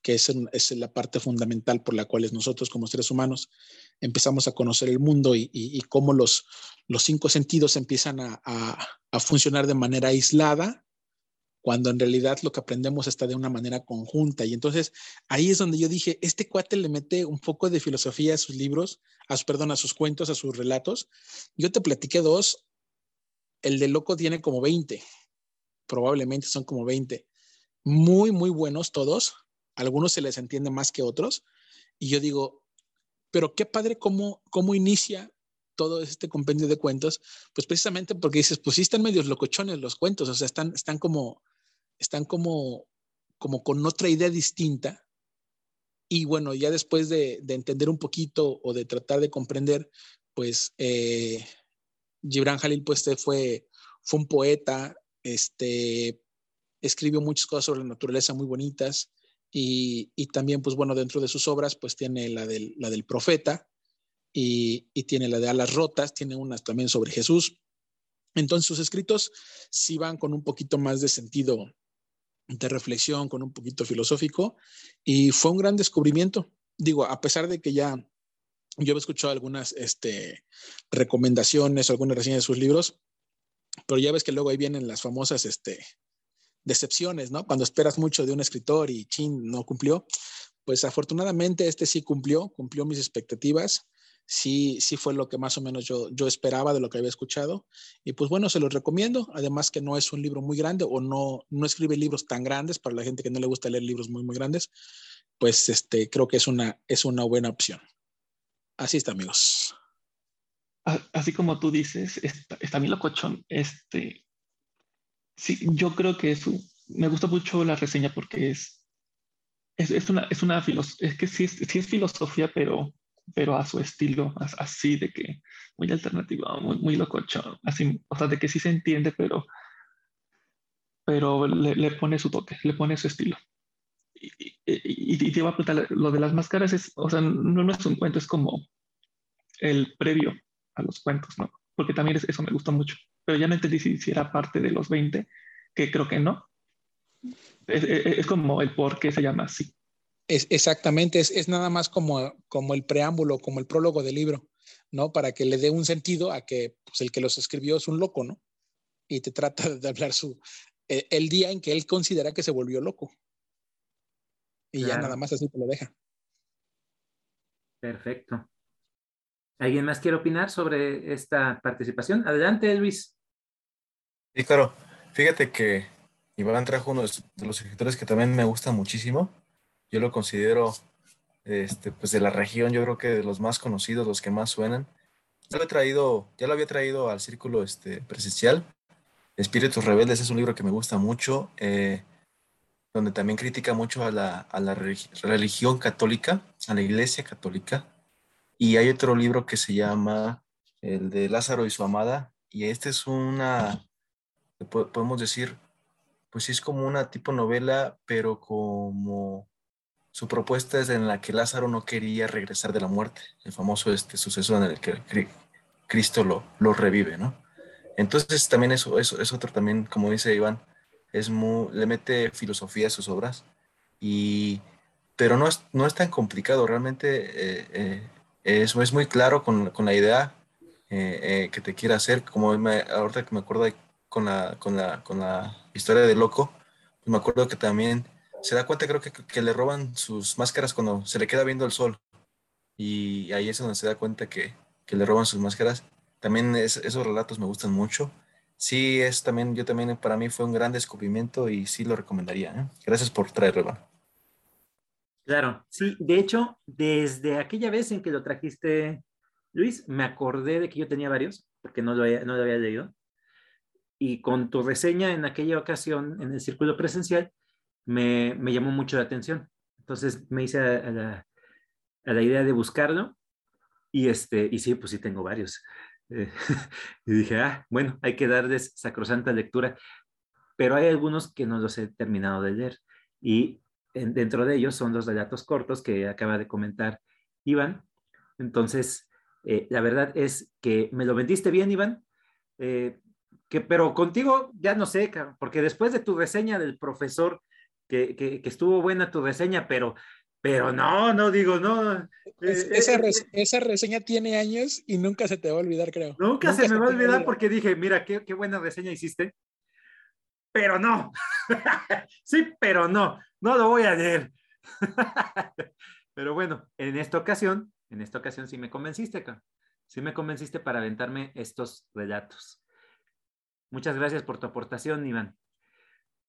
que es, es, la parte fundamental por la cual nosotros como seres humanos empezamos a conocer el mundo y, cómo los, los cinco sentidos empiezan a, a, a, funcionar de manera aislada, cuando en realidad lo que aprendemos está de una manera conjunta. Y entonces ahí es donde yo dije, este cuate le mete un poco de filosofía a sus libros, a, perdón, a sus cuentos, a sus relatos. Yo te platiqué dos, el de Loco tiene como 20, probablemente son como 20 muy, muy buenos todos. Algunos se les entiende más que otros. Y yo digo, pero qué padre cómo, cómo inicia todo este compendio de cuentos, pues precisamente porque dices, pues sí están medios locochones los cuentos, o sea, están, están como, están como, como con otra idea distinta. Y bueno, ya después de, de entender un poquito o de tratar de comprender, pues eh, Gibran Jalil pues fue, fue un poeta, este, escribió muchas cosas sobre la naturaleza muy bonitas y, y, también, pues bueno, dentro de sus obras, pues tiene la del, la del profeta y, y, tiene la de alas rotas, tiene unas también sobre Jesús. Entonces sus escritos sí van con un poquito más de sentido de reflexión, con un poquito filosófico y fue un gran descubrimiento. Digo, a pesar de que ya yo he escuchado algunas este, recomendaciones algunas reseñas de sus libros, pero ya ves que luego ahí vienen las famosas este, decepciones, ¿no? Cuando esperas mucho de un escritor y chin, no cumplió. Pues afortunadamente este sí cumplió, cumplió mis expectativas. Sí, sí fue lo que más o menos yo, yo esperaba de lo que había escuchado. Y pues bueno, se los recomiendo. Además que no es un libro muy grande o no, no escribe libros tan grandes para la gente que no le gusta leer libros muy, muy grandes. Pues este, creo que es una, es una buena opción. Así está, amigos. Así como tú dices, está, está bien locochón. Este, Sí, yo creo que eso, me gusta mucho la reseña porque es, es, es una, es una es que sí es, sí es filosofía, pero, pero a su estilo, así de que muy alternativa, muy, muy lococho, así, o sea, de que sí se entiende, pero, pero le, le pone su toque, le pone su estilo. Y, y, y, te iba a preguntar, lo de las máscaras es, o sea, no, no es un cuento, es como el previo a los cuentos, ¿no? Porque también es, eso me gusta mucho pero ya no entendí si, si era parte de los 20, que creo que no. Es, es, es como el por qué se llama así. Es, exactamente, es, es, nada más como, como el preámbulo, como el prólogo del libro, ¿no? Para que le dé un sentido a que pues, el que los escribió es un loco, ¿no? Y te trata de hablar su, eh, el día en que él considera que se volvió loco. Y claro. ya nada más así te lo deja. Perfecto. ¿Alguien más quiere opinar sobre esta participación? Adelante, Luis. Sí, claro. Fíjate que Iván trajo uno de los escritores que también me gusta muchísimo. Yo lo considero, este, pues de la región, yo creo que de los más conocidos, los que más suenan. Ya lo he traído, ya lo había traído al círculo este, presencial. Espíritus Rebeldes es un libro que me gusta mucho, eh, donde también critica mucho a la, a la religión católica, a la iglesia católica y hay otro libro que se llama El de Lázaro y su amada. Y este es una, podemos decir, pues sí es como una tipo novela, pero como su propuesta es en la que Lázaro no quería regresar de la muerte, el famoso este suceso en el que Cristo lo, lo revive, ¿no? Entonces también eso, eso es otro también, como dice Iván, es muy, le mete filosofía a sus obras, y, pero no es, no es tan complicado, realmente eh, eh, es, es muy claro con, con la idea eh, eh, que te quiere hacer, como me, ahorita que me acuerdo de, con, la, con, la, con la historia de Loco, me acuerdo que también se da cuenta, creo que, que le roban sus máscaras cuando se le queda viendo el sol. Y ahí es donde se da cuenta que, que le roban sus máscaras. También esos relatos me gustan mucho. Sí, es también, yo también, para mí fue un gran descubrimiento y sí lo recomendaría. ¿eh? Gracias por traerlo, Claro, sí, de hecho, desde aquella vez en que lo trajiste, Luis, me acordé de que yo tenía varios, porque no lo, no lo había leído. Y con tu reseña en aquella ocasión en el círculo presencial, me, me llamó mucho la atención. Entonces me hice a, la, a, la, idea de buscarlo y, este, y sí, pues sí tengo varios. Eh, y dije, ah, bueno, hay que darles sacrosanta lectura, pero hay algunos que no los he terminado de leer. Y dentro de ellos son los relatos cortos que acaba de comentar Iván. Entonces, eh, la verdad es que me lo vendiste bien, Iván. Eh, que, pero contigo ya no sé, porque después de tu reseña del profesor, que, que, que estuvo buena tu reseña, pero pero no, no digo, no. Eh, esa, esa, reseña tiene años y nunca se te va a olvidar, creo. Nunca, se, me va a olvidar porque dije, mira, qué, qué, buena reseña hiciste. Pero no. sí, pero no. No lo voy a leer. pero bueno, en esta ocasión, en esta ocasión sí me convenciste. Sí me convenciste para aventarme estos relatos. Muchas gracias por tu aportación, Iván.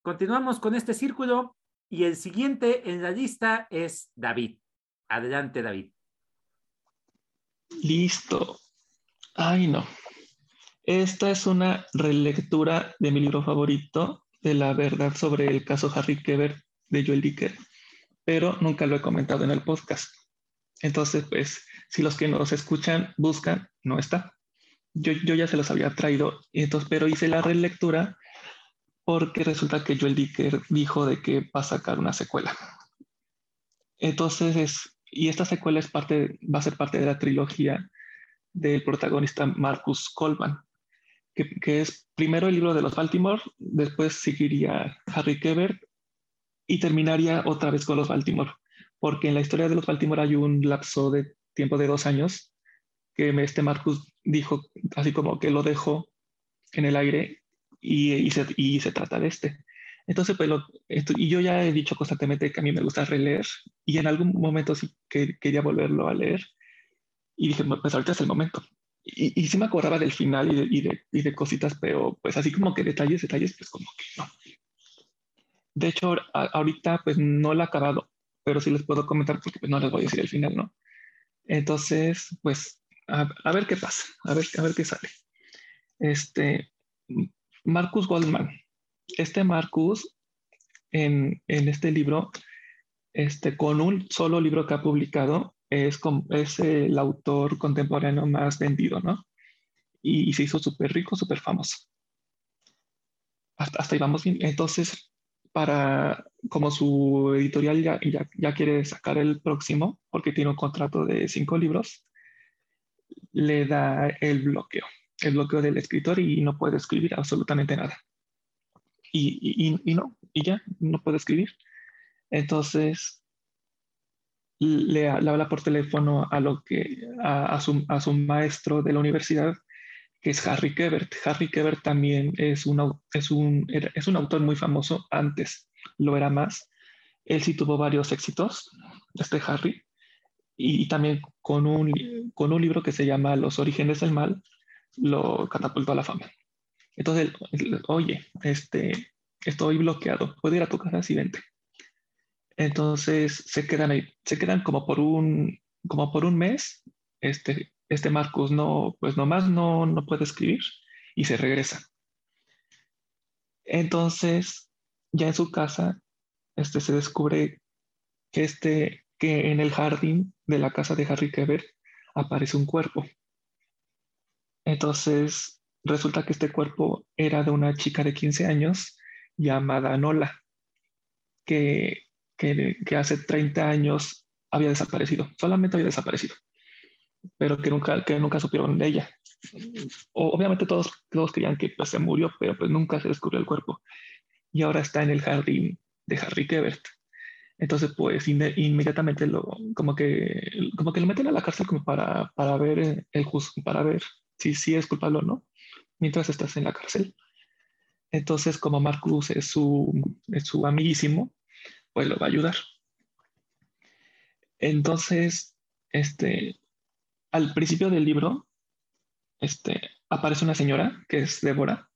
Continuamos con este círculo y el siguiente en la lista es David. Adelante, David. Listo. Ay, no. Esta es una relectura de mi libro favorito, de la verdad sobre el caso Harry Keber de Joel Dicker, pero nunca lo he comentado en el podcast. Entonces, pues, si los que nos escuchan buscan, no está. Yo, yo ya se los había traído, entonces, pero hice la relectura porque resulta que Joel Dicker dijo de que va a sacar una secuela. Entonces, y esta secuela es parte, va a ser parte de la trilogía del protagonista Marcus Coleman, que, que, es primero el libro de los Baltimore, después seguiría Harry Keber y terminaría otra vez con los Baltimore, porque en la historia de los Baltimore hay un lapso de tiempo de dos años que este Marcus dijo así como que lo dejó en el aire y, se, y se trata de este. Entonces, pues, esto, y yo ya he dicho constantemente que a mí me gusta releer y en algún momento sí que quería volverlo a leer y dije, pues ahorita es el momento. Y, y sí me acordaba del final y de, y de, y de cositas, pero pues así como que detalles, detalles, pues como que no. De hecho, ahorita pues no lo he acabado, pero sí les puedo comentar porque pues no les voy a decir el final, ¿no? Entonces, pues a, ver qué pasa, a ver, a ver qué sale. Este, Marcus Goldman. Este Marcus, en, este libro, este, con un solo libro que ha publicado, es, es el autor contemporáneo más vendido, ¿no? Y, se hizo súper rico, súper famoso. Hasta, ahí vamos bien. Entonces, para, como su editorial ya, ya, quiere sacar el próximo, porque tiene un contrato de cinco libros, le da el bloqueo el bloqueo del escritor y no puede escribir absolutamente nada. Y, no, y ya, no puede escribir. Entonces, le, habla por teléfono a, lo que, a, su, a, su, maestro de la universidad, que es Harry Kebert. Harry Kebert también es un, es, un, es un autor muy famoso, antes lo era más. Él sí tuvo varios éxitos, este Harry, y, y también con un, con un libro que se llama Los orígenes del mal, lo catapultó a la fama. Entonces, oye, este, estoy bloqueado, puedo ir a tu casa, sí, vente. Entonces se quedan ahí, se quedan como por un, como por un mes. Este, este Marcus no, pues nomás no, no puede escribir y se regresa. Entonces, ya en su casa, este, se descubre que, este, que en el jardín de la casa de Harry Keber aparece un cuerpo. Entonces, resulta que este cuerpo era de una chica de 15 años llamada Nola, que, que, hace 30 años había desaparecido, solamente había desaparecido, pero que nunca, que nunca supieron de ella. obviamente todos, todos creían que pues, se murió, pero pues nunca se descubrió el cuerpo. Y ahora está en el jardín de Harry Kebert. Entonces, pues inmediatamente lo, como que, como que lo meten a la cárcel como para, para ver el para ver si sí es culpable o no, mientras estás en la cárcel. Entonces, como Marcus es su, es su amiguísimo, pues lo va a ayudar. Entonces, este, al principio del libro, este, aparece una señora que es Débora,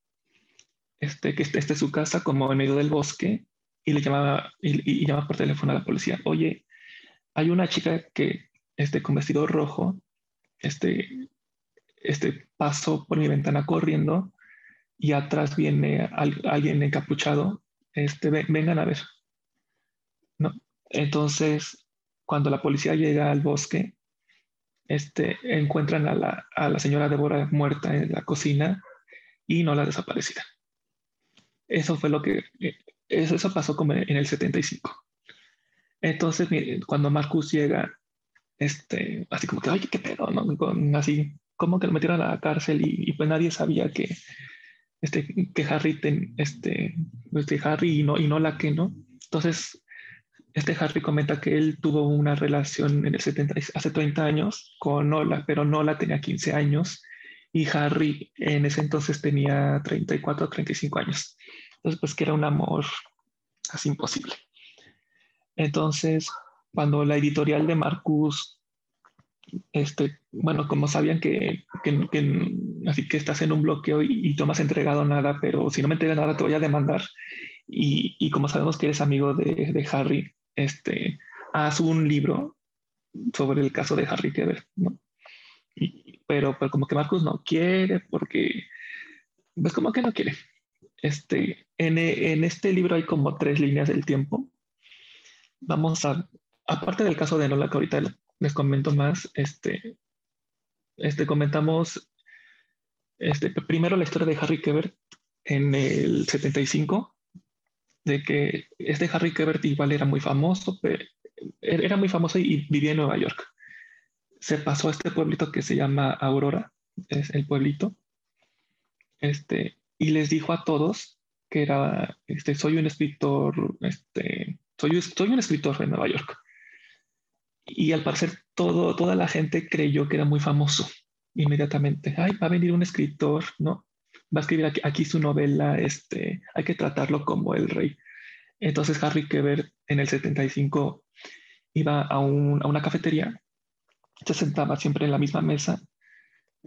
este, que está en su casa como en medio del bosque y le llama, y, llama por teléfono a la policía. Oye, hay una chica que este, con vestido rojo este, este, pasó por mi ventana corriendo y atrás viene alguien encapuchado. Este, vengan a ver. ¿No? Entonces, cuando la policía llega al bosque, este, encuentran a la, a la señora Débora muerta en la cocina y no la desaparecida. Eso fue lo que, eh, eso, eso pasó como en el 75. Entonces, cuando Marcus llega, este, así como que, oye, qué pedo, ¿no? así, como que lo metieron a la cárcel y, pues nadie sabía que, este, que Harry, este, este, Harry y no, y no la que, ¿no? Entonces, este Harry comenta que él tuvo una relación en el 70, hace 30 años con Nola, pero Nola tenía 15 años y Harry en ese entonces tenía 34 o 35 años. Entonces, pues que era un amor así imposible. Entonces, cuando la editorial de Marcus, este, bueno, como sabían que, que, así que estás en un bloqueo y, tú no has entregado nada, pero si no me entregas nada te voy a demandar. Y, y como sabemos que eres amigo de, de, Harry, este, haz un libro sobre el caso de Harry Keber, ¿no? pero, pero como que Marcus no quiere porque, pues como que no quiere. Este, en, en este libro hay como tres líneas del tiempo. Vamos a, aparte del caso de Nola, que ahorita les comento más, este, este, comentamos este, primero la historia de Harry Kebert en el 75, de que este Harry Kebert igual era muy famoso, era muy famoso y vivía en Nueva York se pasó a este pueblito que se llama Aurora, es el pueblito, este, y les dijo a todos que era, este, soy un escritor, este, soy, soy un escritor de Nueva York. Y al parecer todo, toda la gente creyó que era muy famoso inmediatamente. Ay, va a venir un escritor, ¿no? Va a escribir aquí, su novela, este, hay que tratarlo como el rey. Entonces Harry Keber en el 75 iba a, un, a una cafetería se sentaba siempre en la misma mesa.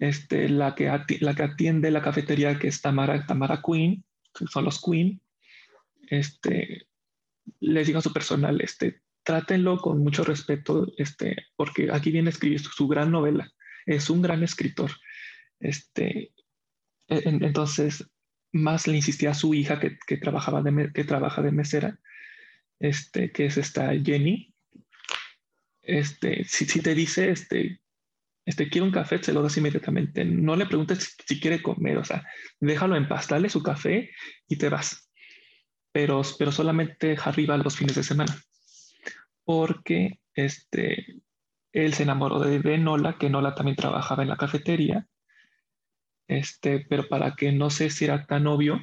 Este, la, que la que atiende la cafetería, que es Tamara, Tamara Queen, son los Queen, este, les digo a su personal, este, trátenlo con mucho respeto, este, porque aquí viene a escribir su, gran novela. Es un gran escritor. Este, entonces, más le insistía a su hija que, que trabajaba que trabaja de mesera, este, que es esta Jenny, si, te dice, este, quiero un café, se lo das inmediatamente. No le preguntes si, quiere comer, o sea, déjalo dale su café y te vas. Pero, pero solamente Harry va los fines de semana. Porque este, él se enamoró de, de Nola, que Nola también trabajaba en la cafetería. Este, pero para que no se hiciera tan obvio,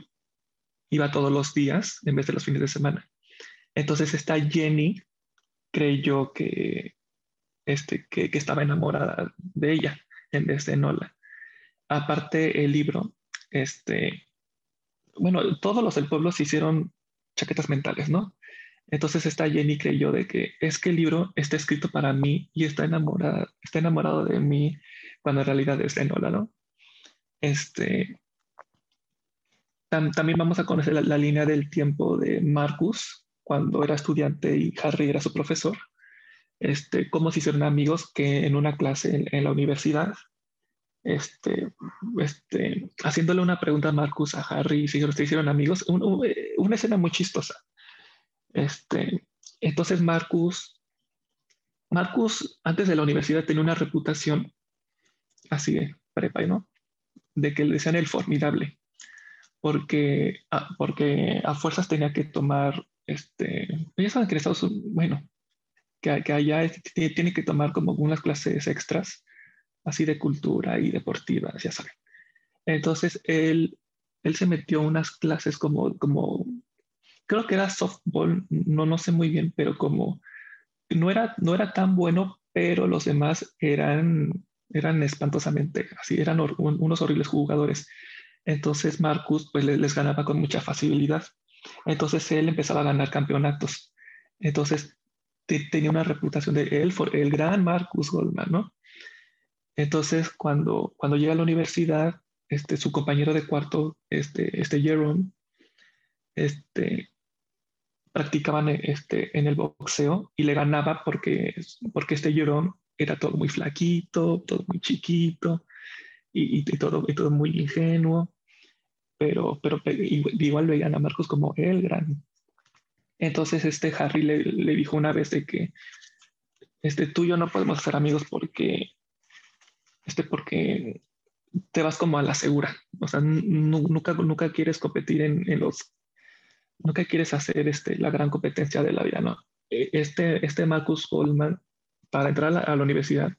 iba todos los días en vez de los fines de semana. Entonces está Jenny creyó que, este, que, estaba enamorada de ella en vez de Nola. Aparte, el libro, este, bueno, todos los del pueblo se hicieron chaquetas mentales, ¿no? Entonces esta Jenny creyó de que es que el libro está escrito para mí y está enamorada, está enamorado de mí cuando en realidad es de ¿no? Este, también vamos a conocer la, línea del tiempo de Marcus, cuando era estudiante y Harry era su profesor, este, cómo se hicieron amigos que en una clase en, la universidad, este, este, haciéndole una pregunta a Marcus, a Harry, si se hicieron amigos, una escena muy chistosa. Este, entonces Marcus, Marcus antes de la universidad tenía una reputación así de prepa, ¿no? De que le decían el formidable, porque, porque a fuerzas tenía que tomar este, ya saben que en Estados Unidos, bueno, que, que allá tiene que tomar como unas clases extras, así de cultura y deportivas, ya saben. Entonces, él, él se metió unas clases como, como, creo que era softball, no, no sé muy bien, pero como, no era, no era tan bueno, pero los demás eran, eran espantosamente, así, eran unos horribles jugadores. Entonces Marcus pues les, les ganaba con mucha facilidad. Entonces él empezaba a ganar campeonatos. Entonces tenía una reputación de él, el gran Marcus Goldman, ¿no? Entonces, cuando, cuando llega a la universidad, este, su compañero de cuarto, este, este Jerome, este, practicaban este, en el boxeo y le ganaba porque, porque este Jerome era todo muy flaquito, todo muy chiquito y, y, todo, y todo muy ingenuo, pero, pero igual veían a Marcos como el gran. Entonces este Harry le, le dijo una vez de que este, tú y yo no podemos ser amigos porque, este, porque te vas como a la segura. O sea, nunca, nunca quieres competir en, en, los, nunca quieres hacer este, la gran competencia de la vida, ¿no? E, este, este Marcus Goldman, para entrar a la, universidad,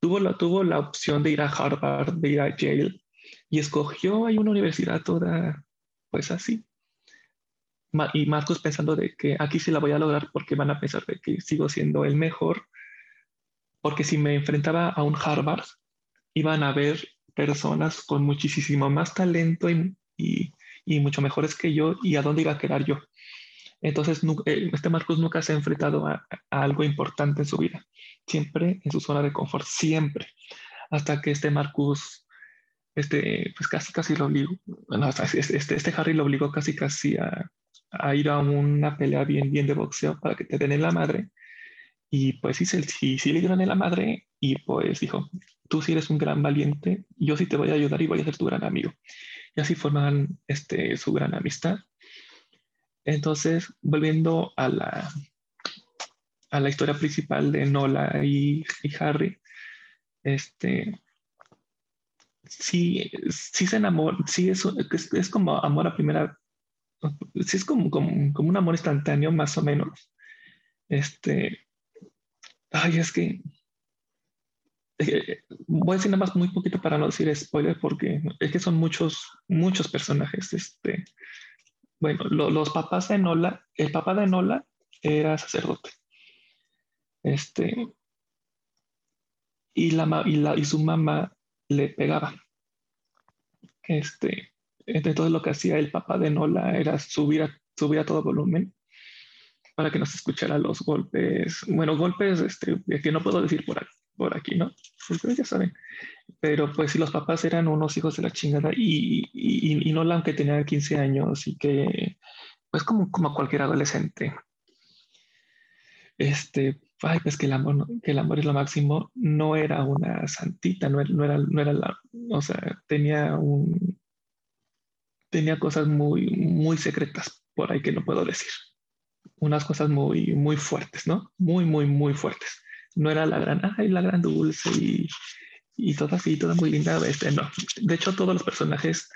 tuvo la, tuvo la opción de ir a Harvard, de ir a Yale, y escogió ahí una universidad toda, pues así. Y Marcus pensando de que aquí sí la voy a lograr porque van a pensar de que sigo siendo el mejor, porque si me enfrentaba a un Harvard, iban a ver personas con muchísimo más talento y, y, y mucho mejores que yo y a dónde iba a quedar yo. Entonces, eh, este Marcus nunca se ha enfrentado a, a, algo importante en su vida, siempre en su zona de confort, siempre, hasta que este Marcus, este, pues casi, casi lo obligó, bueno, este, este Harry lo obligó casi, casi a, a, ir a una pelea bien, bien de boxeo para que te den en la madre. Y pues sí, sí, sí le dieron en la madre y pues dijo, tú sí eres un gran valiente, yo sí te voy a ayudar y voy a ser tu gran amigo. Y así forman este, su gran amistad. Entonces, volviendo a la, a la historia principal de Nola y, Harry, este, sí, sí se enamora, sí es, es, es, como amor a primera, sí es como, como, como, un amor instantáneo más o menos. Este, ay, es que eh, voy a decir nada más muy poquito para no decir spoiler porque es que son muchos, muchos personajes. Este, bueno, lo, los papás de Nola, el papá de Nola era sacerdote. Este, y, la, y, la, y su mamá le pegaba. Este, entonces lo que hacía el papá de Nola era subir a, subir a todo volumen para que no se escuchara los golpes, bueno, golpes este, que no puedo decir por aquí, por aquí, ¿no? Ustedes ya saben. Pero pues si los papás eran unos hijos de la chingada y, y, y no la aunque tenía 15 años y que, pues como, como cualquier adolescente, este, ay, pues que el amor, que el amor es lo máximo, no era una santita, no era, no era, no era la, o sea, tenía un, tenía cosas muy, muy secretas por ahí que no puedo decir. Unas cosas muy, muy fuertes, ¿no? Muy, muy, muy fuertes no era la gran, ay, la gran dulce y, y toda así, toda muy linda. Este, no. De hecho, todos los personajes,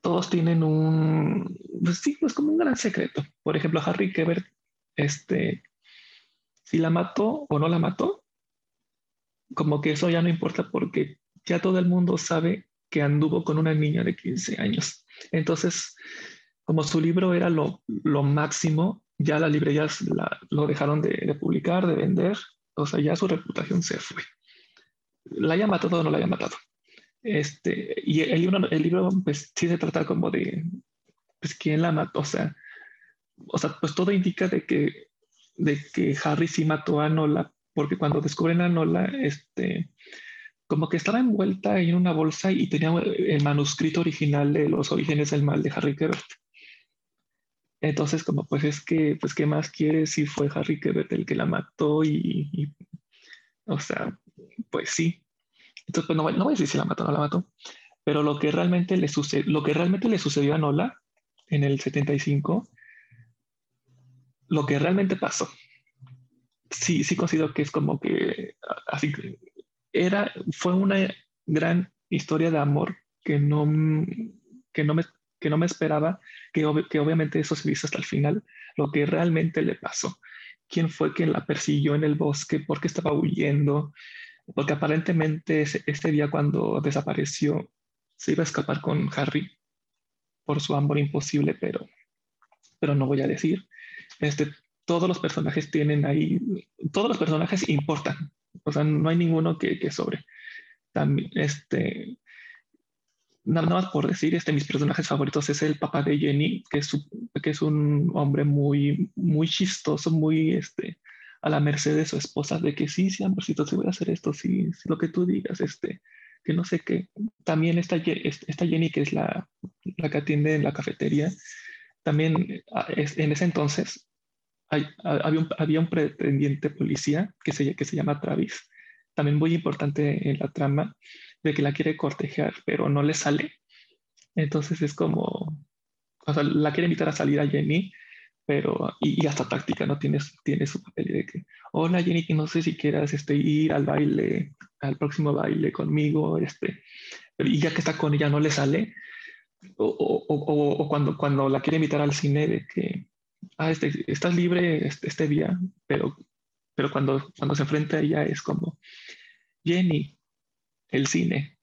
todos tienen un, pues sí, pues como un gran secreto. Por ejemplo, Harry Kebert, este, si la mató o no la mató, como que eso ya no importa porque ya todo el mundo sabe que anduvo con una niña de 15 años. Entonces, como su libro era lo, lo máximo, ya las librerías la, lo dejaron de, de, publicar, de vender, o sea, ya su reputación se fue. La haya matado o no la haya matado. Este, y el libro, el libro, pues sí se trata como de, pues, quién la mató, o sea, o sea, pues todo indica de que, de que Harry sí mató a Nola, porque cuando descubren a Nola, este, como que estaba envuelta en una bolsa y tenía el manuscrito original de los orígenes del mal de Harry Quebert. Entonces, como pues es que, pues, ¿qué más quieres si fue Harry Quebert el que la mató? Y, y o sea, pues sí. Entonces, pues no, no voy a decir si la mató o no la mató, pero lo que realmente le, sucedió, lo que realmente le sucedió a Nola en el 75, lo que realmente pasó, sí, sí considero que es como que, así era, fue una gran historia de amor que no, que no me que no me esperaba, que, que obviamente eso se dice hasta el final, lo que realmente le pasó. ¿Quién fue quien la persiguió en el bosque? ¿Por qué estaba huyendo? Porque aparentemente este día cuando desapareció se iba a escapar con Harry por su amor imposible, pero, pero no voy a decir. Este, todos los personajes tienen ahí, todos los personajes importan, o sea, no hay ninguno que, que sobre. Este, nada más por decir, este, mis personajes favoritos es el papá de Jenny, que es, un hombre muy, muy chistoso, muy, este, a la merced de su esposa, de que sí, sí, amorcito, sí voy a hacer esto, sí, lo que tú digas, este, que no sé qué. También esta Jenny, que es la, la que atiende en la cafetería, también ah, en ese entonces hay, había, un, había un pretendiente policía que se, que se llama Travis, también muy importante en la trama, de que la quiere cortejar, pero no le sale. Entonces es como, o sea, la quiere invitar a salir a Jenny, pero, y, hasta táctica, ¿no? Tiene, tiene su papel de que, hola Jenny, que no sé si quieras este, ir al baile, al próximo baile conmigo, este, y ya que está con ella no le sale, o, o, o, cuando, cuando la quiere invitar al cine de que, ah, este, estás libre este, este, día, pero, pero cuando, cuando se enfrenta a ella es como, Jenny, el cine.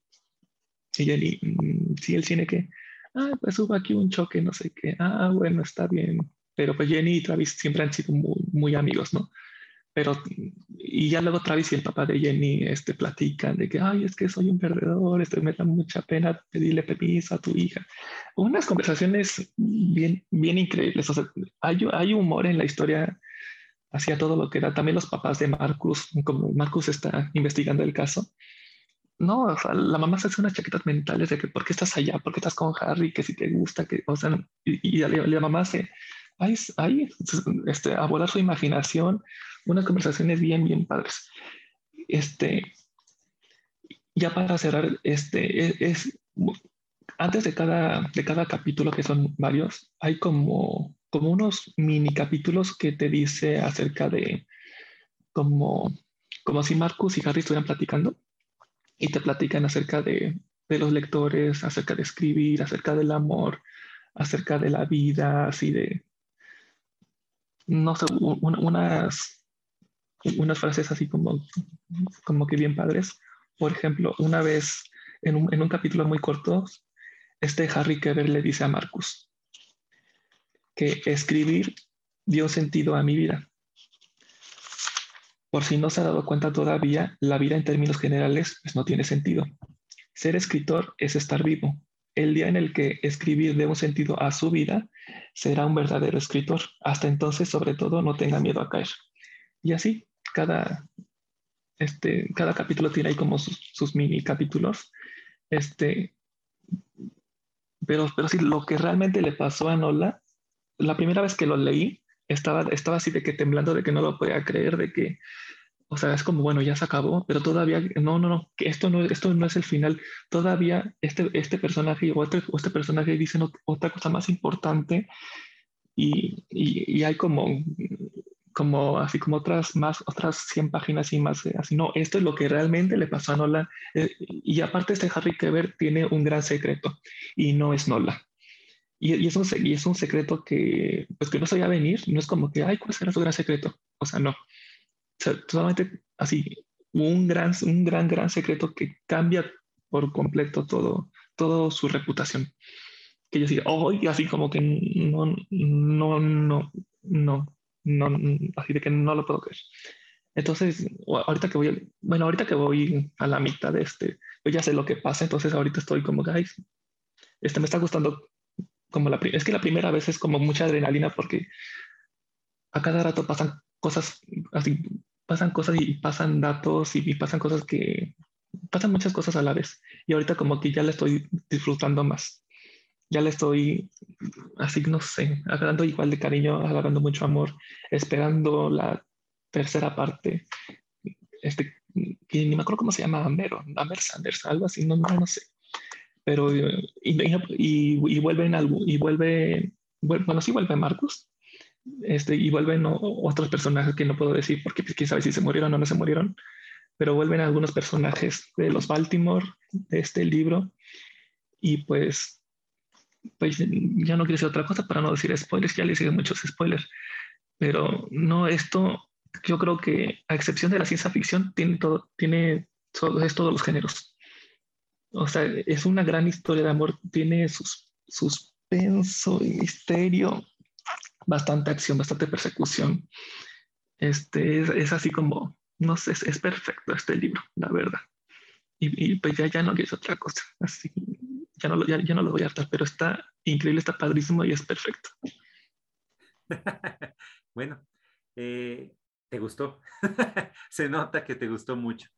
Y Jenny, mm, sí, el cine que, ah, pues hubo aquí un choque, no sé qué, ah, bueno, está bien, pero pues Jenny y Travis siempre han sido muy, muy amigos, ¿no? Pero, y ya luego Travis y el papá de Jenny este, platican de que, ay, es que soy un perdedor, este, me da mucha pena pedirle permiso a tu hija. Unas conversaciones bien, bien increíbles. O sea, hay, hay humor en la historia hacia todo lo que era. También los papás de Marcus, como Marcus está investigando el caso. No, o sea, la mamá se hace unas chaquetas mentales de que por qué estás allá, por qué estás con Harry, que si te gusta, que, o sea, y, y la mamá se, hay, hay este, a volar su imaginación, unas conversaciones bien, bien padres. Este, ya para cerrar, este, e, es, antes de cada, de cada capítulo, que son varios, hay como, como unos mini capítulos que te dice acerca de como, como si Marcus y Harry estuvieran platicando y te platican acerca de, de los lectores, acerca de escribir, acerca del amor, acerca de la vida, así de, no sé, unas, unas frases así como, como que bien padres. Por ejemplo, una vez en un, en un capítulo muy corto, este Harry Keber le dice a Marcus que escribir dio sentido a mi vida. Por si no se ha dado cuenta todavía, la vida en términos generales pues no tiene sentido. Ser escritor es estar vivo, el día en el que escribir dé un sentido a su vida, será un verdadero escritor. Hasta entonces, sobre todo, no tenga miedo a caer. Y así, cada, este, cada capítulo tiene ahí como sus, mini capítulos. Este, pero, pero sí, lo que realmente le pasó a Nola, la primera vez que lo leí, estaba, estaba así de que temblando, de que no lo podía creer, de que o sea, es como, bueno, ya se acabó, pero todavía, no, no, no, que esto no, esto no es el final. Todavía este, este personaje o este, este personaje dicen otra cosa más importante y, y, hay como, como, así como otras más, otras 100 páginas y más, así, no, esto es lo que realmente le pasó a Nola. Eh, y aparte este Harry Keber tiene un gran secreto y no es Nola. Y, es un, y es un secreto que, pues que no se a venir, no es como que, ay, ¿cuál será su gran secreto? O sea, no solamente así, un gran, un gran, gran secreto que cambia por completo todo, todo su reputación. Que yo decía, oh, y así como que no, no, no, no, no, así de que no lo puedo creer. Entonces, ahorita que voy, bueno, ahorita que voy a la mitad de este, yo ya sé lo que pasa, entonces ahorita estoy como, guys, este me está gustando como la, es que la primera vez es como mucha adrenalina porque a cada rato pasan cosas así, pasan cosas y pasan datos y, pasan cosas que, pasan muchas cosas a la vez. Y ahorita como que ya la estoy disfrutando más. Ya le estoy, así no sé, agarrando igual de cariño, agarrando mucho amor, esperando la tercera parte. Este, que ni me acuerdo cómo se llama, Amero, Amer Sanders, algo así, no, no, sé. Pero, y, y, vuelven algo, y vuelve, bueno, sí vuelve Marcos, este, y vuelven otros personajes que no puedo decir porque pues, quién sabe si se murieron o no se murieron, pero vuelven algunos personajes de los Baltimore, de este libro, y pues, pues ya no quiero decir otra cosa para no decir spoilers, ya le hice muchos spoilers, pero no, esto yo creo que a excepción de la ciencia ficción tiene todo, tiene, es todos los géneros. O sea, es una gran historia de amor, tiene sus suspenso y misterio, bastante acción, bastante persecución. Este, es, así como, no sé, es, perfecto este libro, la verdad. Y, pues ya, ya no es otra cosa, así, ya no, ya, ya no lo voy a hartar, pero está increíble, está padrísimo y es perfecto. bueno, eh, ¿Te gustó? Se nota que te gustó mucho.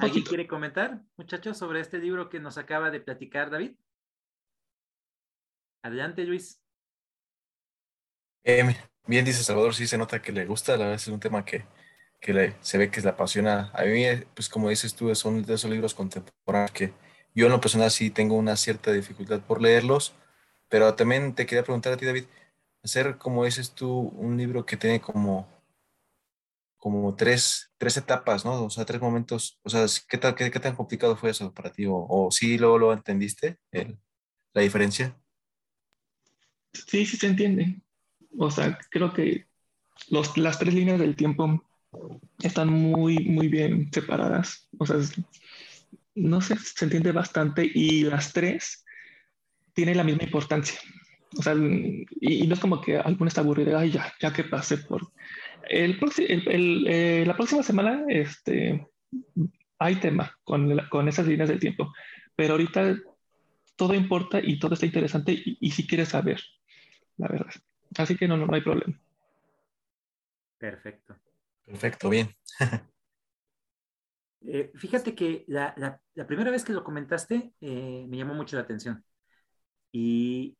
¿Alguien quiere comentar, muchachos, sobre este libro que nos acaba de platicar David? Adelante, Luis. Eh, bien, dice Salvador, sí se nota que le gusta, la verdad es un tema que, que se ve que le apasiona. A mí, pues como dices tú, son de esos libros contemporáneos que yo en lo personal sí tengo una cierta dificultad por leerlos, pero también te quería preguntar a ti, David, hacer, como dices tú, un libro que tiene como, como tres, tres etapas, ¿no? O sea, tres momentos. O sea, ¿qué, tal, qué, tan complicado fue eso para ti? ¿O, sí luego lo entendiste, la diferencia? Sí, sí se entiende. O sea, creo que los, las tres líneas del tiempo están muy, muy bien separadas. O sea, no sé, se entiende bastante y las tres tienen la misma importancia. O sea, y, no es como que alguna está aburrido, ay, ya, ya que pasé por... El, el, eh, la próxima semana este, hay tema con, con esas líneas del tiempo, pero ahorita todo importa y todo está interesante y, y si quieres saber, la verdad. Así que no, no, hay problema. Perfecto. Perfecto, bien. Eh, fíjate que la, primera vez que lo comentaste eh, me llamó mucho la atención y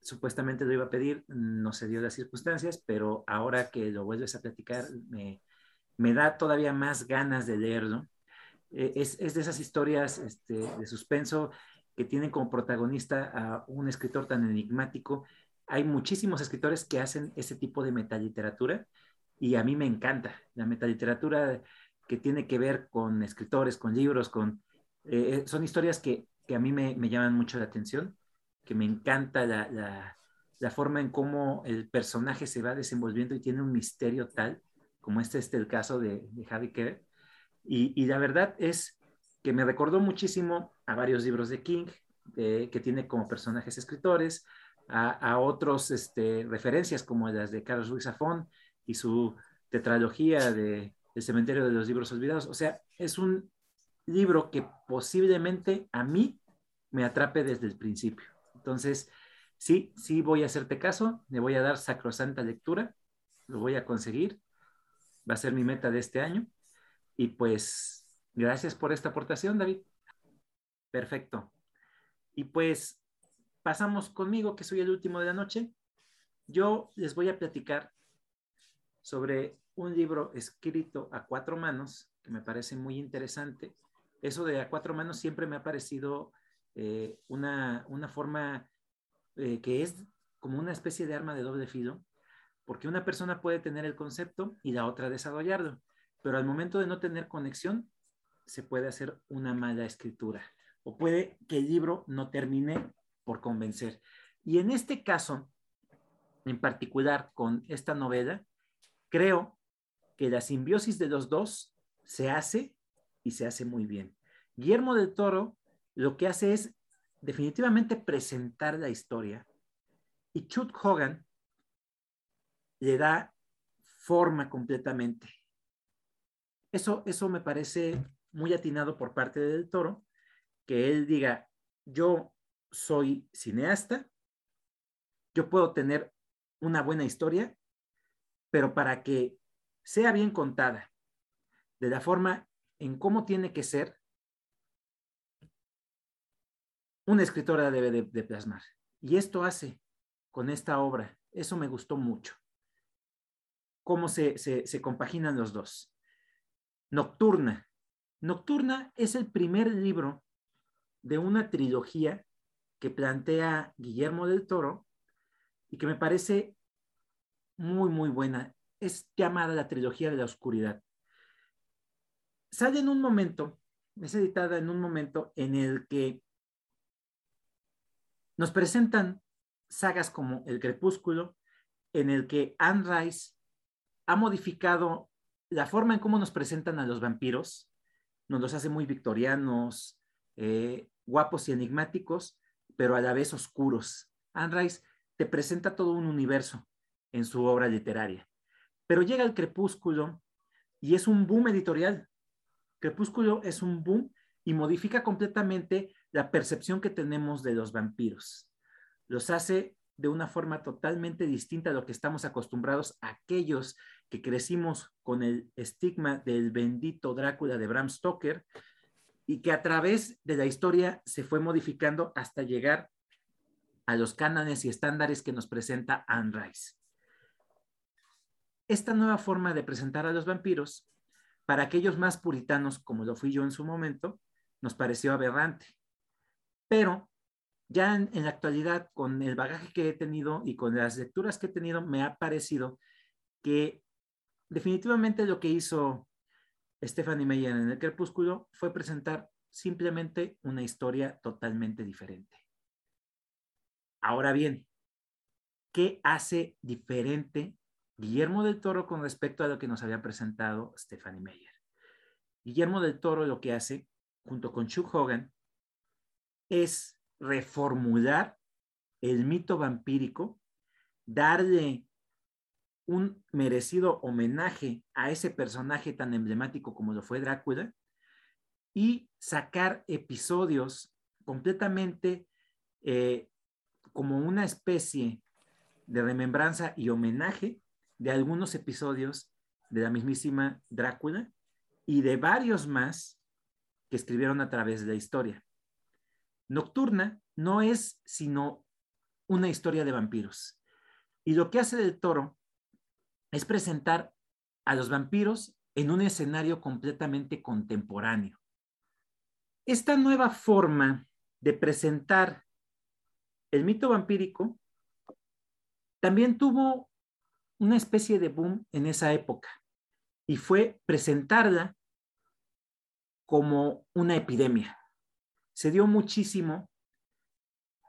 supuestamente lo iba a pedir, no se dio las circunstancias, pero ahora que lo vuelves a platicar me, me da todavía más ganas de leerlo. Eh, es, es, de esas historias este, de suspenso que tienen como protagonista a un escritor tan enigmático. Hay muchísimos escritores que hacen ese tipo de metaliteratura y a mí me encanta la metaliteratura que tiene que ver con escritores, con libros, con... Eh, eh, son historias que, que a mí me, me, llaman mucho la atención, que me encanta la, la, forma en cómo el personaje se va desenvolviendo y tiene un misterio tal, como este es el caso de, de Javi Kerr. Y, y, la verdad es que me recordó muchísimo a varios libros de King, eh, que tiene como personajes escritores, a, a otros este, referencias como las de Carlos Ruiz Zafón, y su tetralogía de El cementerio de los libros olvidados. O sea, es un libro que posiblemente a mí me atrape desde el principio. Entonces, sí, sí voy a hacerte caso, le voy a dar sacrosanta lectura, lo voy a conseguir, va a ser mi meta de este año. Y pues, gracias por esta aportación, David. Perfecto. Y pues, pasamos conmigo, que soy el último de la noche. Yo les voy a platicar sobre un libro escrito a cuatro manos, que me parece muy interesante. Eso de a cuatro manos siempre me ha parecido eh, una, una, forma eh, que es como una especie de arma de doble filo, porque una persona puede tener el concepto y la otra desarrollarlo, pero al momento de no tener conexión, se puede hacer una mala escritura o puede que el libro no termine por convencer. Y en este caso, en particular con esta novela, creo que la simbiosis de los dos se hace y se hace muy bien. Guillermo del Toro lo que hace es definitivamente presentar la historia y Chuck Hogan le da forma completamente. Eso, eso me parece muy atinado por parte del Toro, que él diga, yo soy cineasta, yo puedo tener una buena historia pero para que sea bien contada, de la forma en cómo tiene que ser, una escritora debe de, plasmar. Y esto hace con esta obra. Eso me gustó mucho. Cómo se, se compaginan los dos. Nocturna. Nocturna es el primer libro de una trilogía que plantea Guillermo del Toro y que me parece muy, muy buena. Es llamada la trilogía de la oscuridad. Sale en un momento, es editada en un momento en el que nos presentan sagas como El Crepúsculo, en el que Anne Rice ha modificado la forma en cómo nos presentan a los vampiros, nos los hace muy victorianos, eh, guapos y enigmáticos, pero a la vez oscuros. Anne Rice te presenta todo un universo en su obra literaria. Pero llega el crepúsculo y es un boom editorial. Crepúsculo es un boom y modifica completamente la percepción que tenemos de los vampiros. Los hace de una forma totalmente distinta a lo que estamos acostumbrados aquellos que crecimos con el estigma del bendito Drácula de Bram Stoker y que a través de la historia se fue modificando hasta llegar a los cánones y estándares que nos presenta Anne Rice. Esta nueva forma de presentar a los vampiros, para aquellos más puritanos como lo fui yo en su momento, nos pareció aberrante. Pero ya en, la actualidad, con el bagaje que he tenido y con las lecturas que he tenido, me ha parecido que definitivamente lo que hizo Stephanie Meyer en el Crepúsculo fue presentar simplemente una historia totalmente diferente. Ahora bien, ¿qué hace diferente Guillermo del Toro con respecto a lo que nos había presentado Stephanie Meyer? Guillermo del Toro lo que hace, junto con Chuck Hogan, es reformular el mito vampírico, darle un merecido homenaje a ese personaje tan emblemático como lo fue Drácula y sacar episodios completamente eh, como una especie de remembranza y homenaje de algunos episodios de la mismísima Drácula y de varios más que escribieron a través de la historia. Nocturna no es sino una historia de vampiros. Y lo que hace del toro es presentar a los vampiros en un escenario completamente contemporáneo. Esta nueva forma de presentar el mito vampírico también tuvo una especie de boom en esa época y fue presentarla como una epidemia. Se dio muchísimo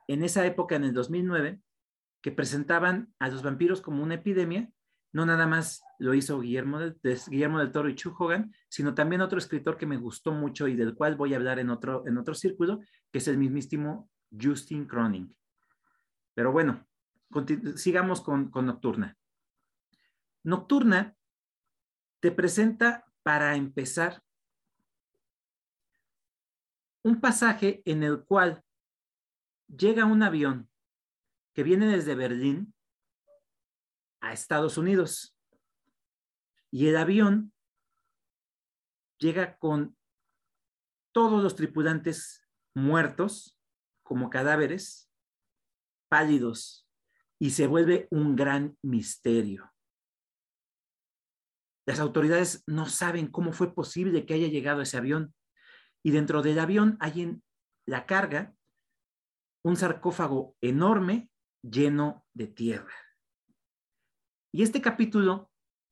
en esa época, en el 2009, que presentaban a los vampiros como una epidemia. No nada más lo hizo Guillermo, Guillermo del Toro y Chu Hogan, sino también otro escritor que me gustó mucho y del cual voy a hablar en otro, en otro círculo, que es el mismísimo Justin Croning. Pero bueno, sigamos con, con Nocturna. Nocturna te presenta, para empezar, un pasaje en el cual llega un avión que viene desde Berlín a Estados Unidos. Y el avión llega con todos los tripulantes muertos como cadáveres pálidos y se vuelve un gran misterio. Las autoridades no saben cómo fue posible que haya llegado ese avión y dentro del avión hay en la carga un sarcófago enorme lleno de tierra. Y este capítulo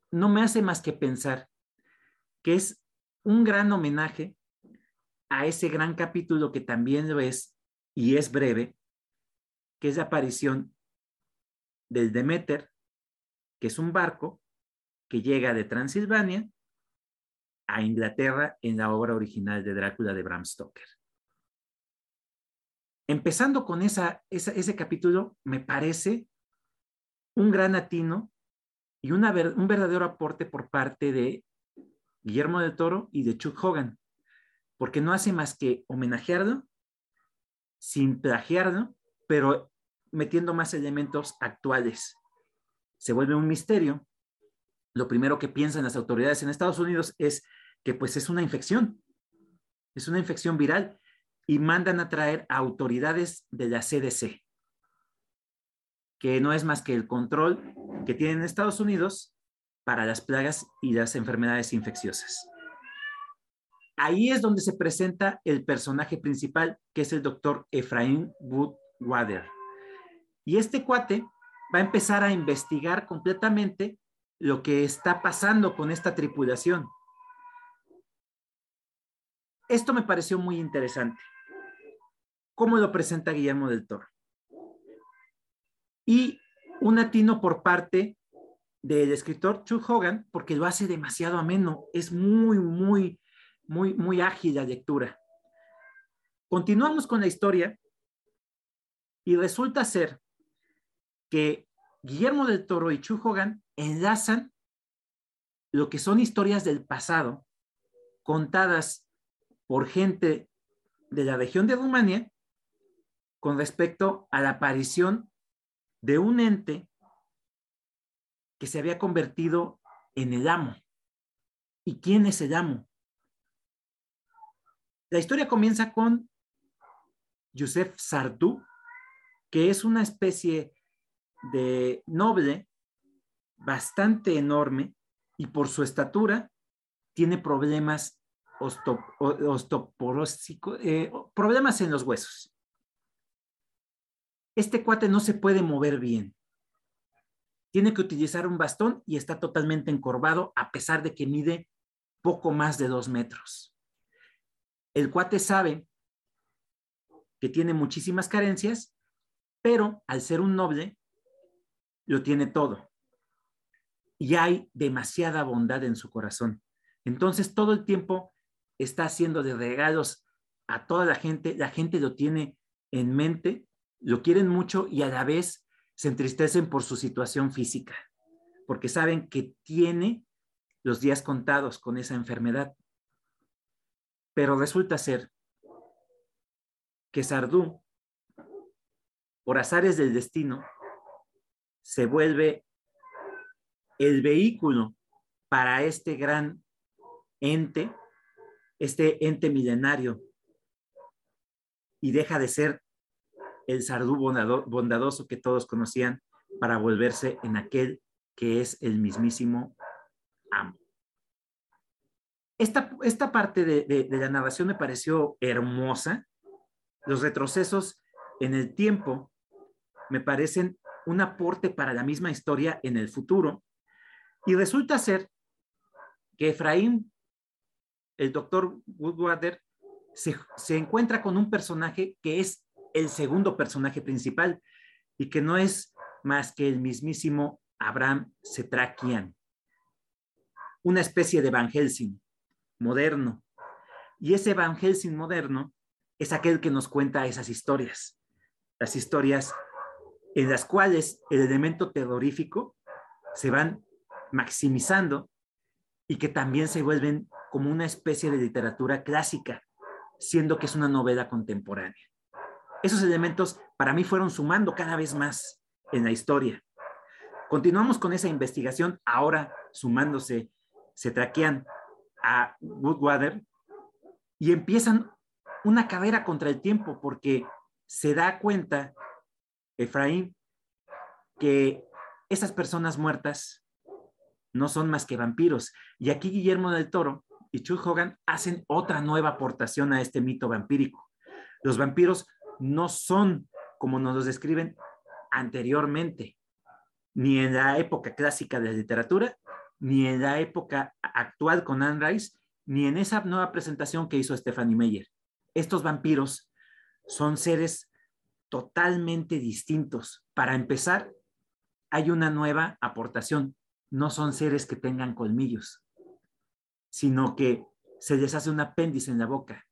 no me hace más que pensar que es un gran homenaje a ese gran capítulo que también lo es y es breve, que es la aparición del Demeter, que es un barco que llega de Transilvania a Inglaterra en la obra original de Drácula de Bram Stoker. Empezando con esa, ese capítulo, me parece un gran atino y un verdadero aporte por parte de Guillermo del Toro y de Chuck Hogan, porque no hace más que homenajearlo sin plagiarlo pero metiendo más elementos actuales. Se vuelve un misterio. Lo primero que piensan las autoridades en Estados Unidos es que pues es una infección, es una infección viral y mandan a traer a autoridades de la CDC, que no es más que el control que tienen Estados Unidos para las plagas y las enfermedades infecciosas. Ahí es donde se presenta el personaje principal, que es el doctor Efraín Wood Water. Y este cuate va a empezar a investigar completamente lo que está pasando con esta tripulación. Esto me pareció muy interesante. ¿Cómo lo presenta Guillermo del Toro? Y un atino por parte del escritor Chuck Hogan, porque lo hace demasiado ameno. Es muy, muy, muy, muy ágil la lectura. Continuamos con la historia y resulta ser que Guillermo del Toro y Chu Hogan enlazan lo que son historias del pasado contadas por gente de la región de Rumania con respecto a la aparición de un ente que se había convertido en el amo. ¿Y quién es el amo? La historia comienza con Joseph Sardou, que es una especie de noble bastante enorme y por su estatura tiene problemas osteoporósicos, eh, problemas en los huesos. Este cuate no se puede mover bien. Tiene que utilizar un bastón y está totalmente encorvado a pesar de que mide poco más de dos metros. El cuate sabe que tiene muchísimas carencias, pero al ser un noble, lo tiene todo. Y hay demasiada bondad en su corazón. Entonces todo el tiempo está haciendo de regalos a toda la gente, la gente lo tiene en mente, lo quieren mucho y a la vez se entristecen por su situación física, porque saben que tiene los días contados con esa enfermedad. Pero resulta ser que Sardú, por azares del destino, se vuelve el vehículo para este gran ente, este ente milenario, y deja de ser el Sardú bondadoso que todos conocían para volverse en aquel que es el mismísimo amo. Esta, esta parte de, de la narración me pareció hermosa. Los retrocesos en el tiempo me parecen un aporte para la misma historia en el futuro. Y resulta ser que Efraín, el doctor Woodwater, se, encuentra con un personaje que es el segundo personaje principal y que no es más que el mismísimo Abraham Setrakian, una especie de Van Helsing moderno. Y ese Van Helsing moderno es aquel que nos cuenta esas historias, las historias en las cuales el elemento terrorífico se van maximizando y que también se vuelven como una especie de literatura clásica, siendo que es una novela contemporánea. Esos elementos para mí fueron sumando cada vez más en la historia. Continuamos con esa investigación, ahora sumándose, se traquean a Woodwater y empiezan una carrera contra el tiempo porque se da cuenta Efraín que esas personas muertas no son más que vampiros. Y aquí Guillermo del Toro y Chuck Hogan hacen otra nueva aportación a este mito vampírico. Los vampiros no son como nos los describen anteriormente, ni en la época clásica de la literatura, ni en la época actual con Anne Rice, ni en esa nueva presentación que hizo Stephanie Meyer. Estos vampiros son seres totalmente distintos. Para empezar, hay una nueva aportación. No son seres que tengan colmillos, sino que se les hace un apéndice en la boca.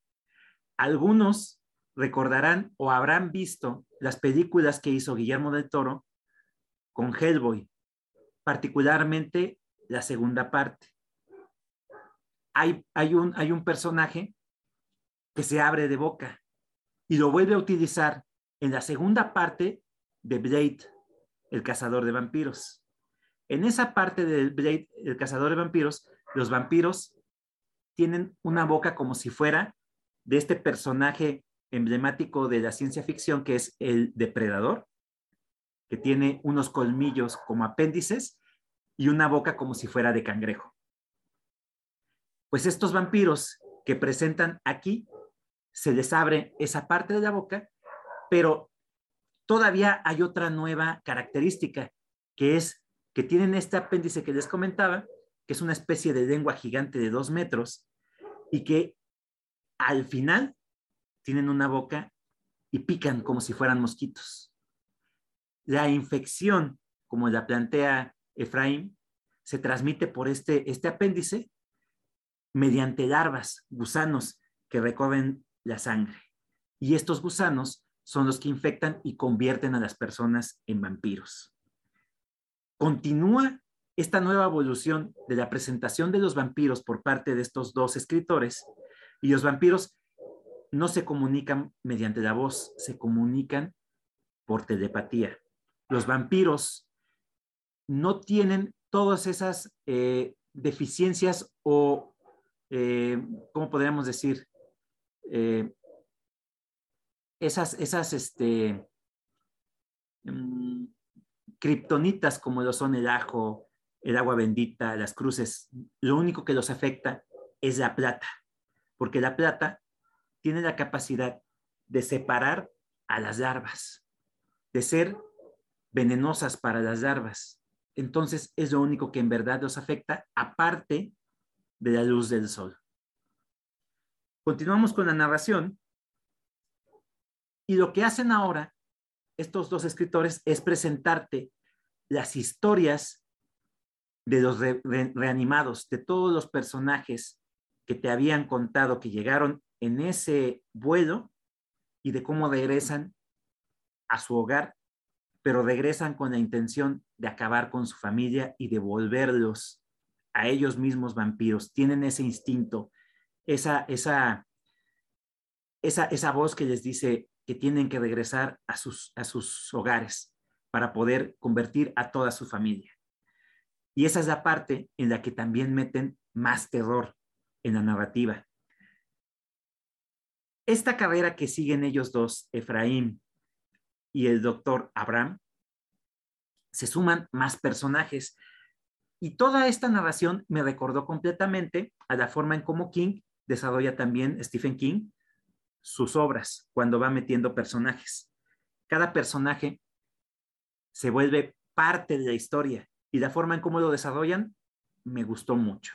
Algunos recordarán o habrán visto las películas que hizo Guillermo del Toro con Hellboy, particularmente la segunda parte. Hay, un, hay un personaje que se abre de boca y lo vuelve a utilizar en la segunda parte de Blade, el cazador de vampiros. En esa parte de Blade, el cazador de vampiros, los vampiros tienen una boca como si fuera de este personaje emblemático de la ciencia ficción que es el depredador, que tiene unos colmillos como apéndices y una boca como si fuera de cangrejo. Pues estos vampiros que presentan aquí, se les abre esa parte de la boca pero todavía hay otra nueva característica, que es que tienen este apéndice que les comentaba, que es una especie de lengua gigante de dos metros y que al final tienen una boca y pican como si fueran mosquitos. La infección, como la plantea Efraín, se transmite por este, este apéndice mediante larvas, gusanos que recorren la sangre. Y estos gusanos son los que infectan y convierten a las personas en vampiros. Continúa esta nueva evolución de la presentación de los vampiros por parte de estos dos escritores y los vampiros no se comunican mediante la voz, se comunican por telepatía. los vampiros no tienen todas esas eh, deficiencias o, eh, ¿cómo podríamos decir? Eh, esas, esas, este, mm, kriptonitas como lo son el ajo, el agua bendita, las cruces, lo único que los afecta es la plata, porque la plata tiene la capacidad de separar a las larvas, de ser venenosas para las larvas. Entonces es lo único que en verdad los afecta, aparte de la luz del sol. Continuamos con la narración. Y lo que hacen ahora estos dos escritores es presentarte las historias de los reanimados, de todos los personajes que te habían contado que llegaron en ese vuelo y de cómo regresan a su hogar, pero regresan con la intención de acabar con su familia y de volverlos a ellos mismos vampiros. Tienen ese instinto, esa, esa, esa, esa voz que les dice que tienen que regresar a sus, a sus hogares para poder convertir a toda su familia. Y esa es la parte en la que también meten más terror en la narrativa. Esta carrera que siguen ellos dos, Efraín y el doctor Abraham, se suman más personajes. Y toda esta narración me recordó completamente a la forma en cómo King desarrolla también Stephen King sus obras cuando va metiendo personajes. Cada personaje se vuelve parte de la historia y la forma en cómo lo desarrollan me gustó mucho.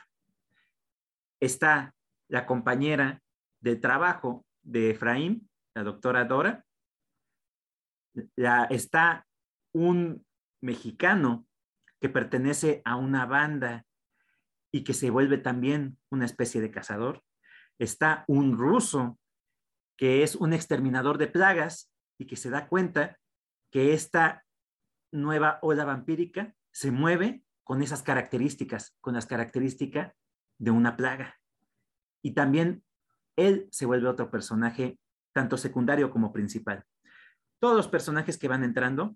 Está la compañera de trabajo de Efraín, la doctora Dora. está un mexicano que pertenece a una banda y que se vuelve también una especie de cazador. Está un ruso que es un exterminador de plagas y que se da cuenta que esta nueva ola vampírica se mueve con esas características, con las características de una plaga. Y también él se vuelve otro personaje, tanto secundario como principal. Todos los personajes que van entrando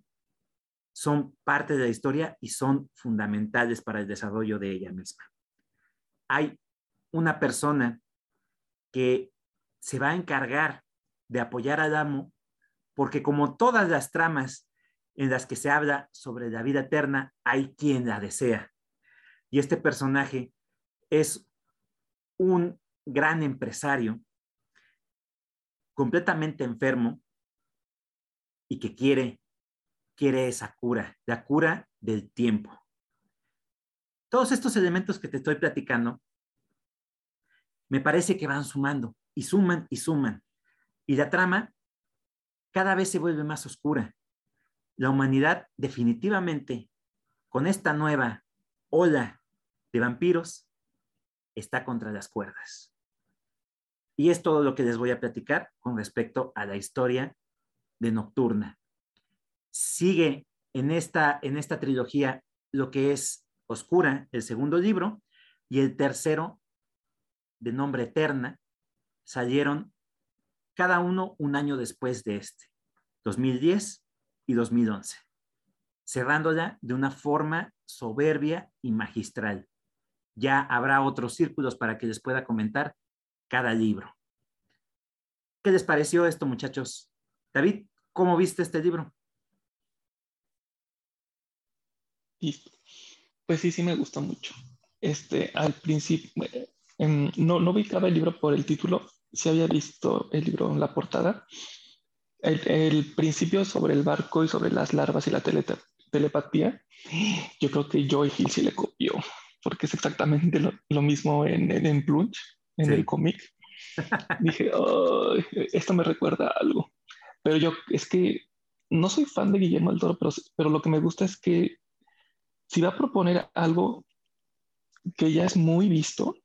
son parte de la historia y son fundamentales para el desarrollo de ella misma. Hay una persona que se va a encargar de apoyar al amo, porque como todas las tramas en las que se habla sobre la vida eterna, hay quien la desea. Y este personaje es un gran empresario, completamente enfermo y que quiere, quiere esa cura, la cura del tiempo. Todos estos elementos que te estoy platicando, me parece que van sumando y suman y suman. Y la trama cada vez se vuelve más oscura. La humanidad definitivamente, con esta nueva ola de vampiros, está contra las cuerdas. Y es todo lo que les voy a platicar con respecto a la historia de Nocturna. Sigue en esta, en esta trilogía lo que es Oscura, el segundo libro, y el tercero, de nombre Eterna, salieron cada uno un año después de este, 2010 y 2011, cerrándola de una forma soberbia y magistral. Ya habrá otros círculos para que les pueda comentar cada libro. ¿Qué les pareció esto, muchachos? David, ¿cómo viste este libro? Pues sí, sí me gustó mucho. Este, al principio, em, no, no ubicaba el libro por el título, si había visto el libro en la portada. El, principio sobre el barco y sobre las larvas y la telepatía, yo creo que Joy Hill sí le copió, porque es exactamente lo, mismo en, en, Plunge, en el cómic. Dije, esto me recuerda a algo. Pero yo, es que no soy fan de Guillermo del Toro, pero, pero lo que me gusta es que si va a proponer algo que ya es muy visto,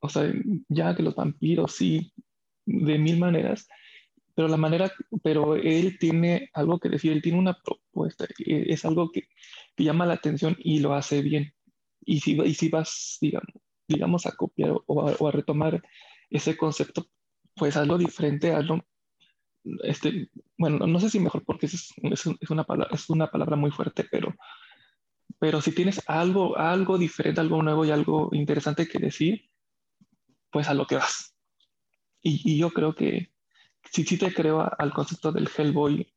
o sea, ya que los vampiros sí de mil maneras, pero la manera, pero él tiene algo que decir, él tiene una propuesta, e, es algo que, llama la atención y lo hace bien. Y si, y si vas, digamos, digamos, a copiar o a, retomar ese concepto, pues hazlo diferente, hazlo este, bueno, no sé si mejor porque es, es, una, palabra, es una palabra muy fuerte, pero, pero si tienes algo, algo diferente, algo nuevo y algo interesante que decir, pues a lo que vas. Y, y yo creo que sí, sí te creo al concepto del Hellboy,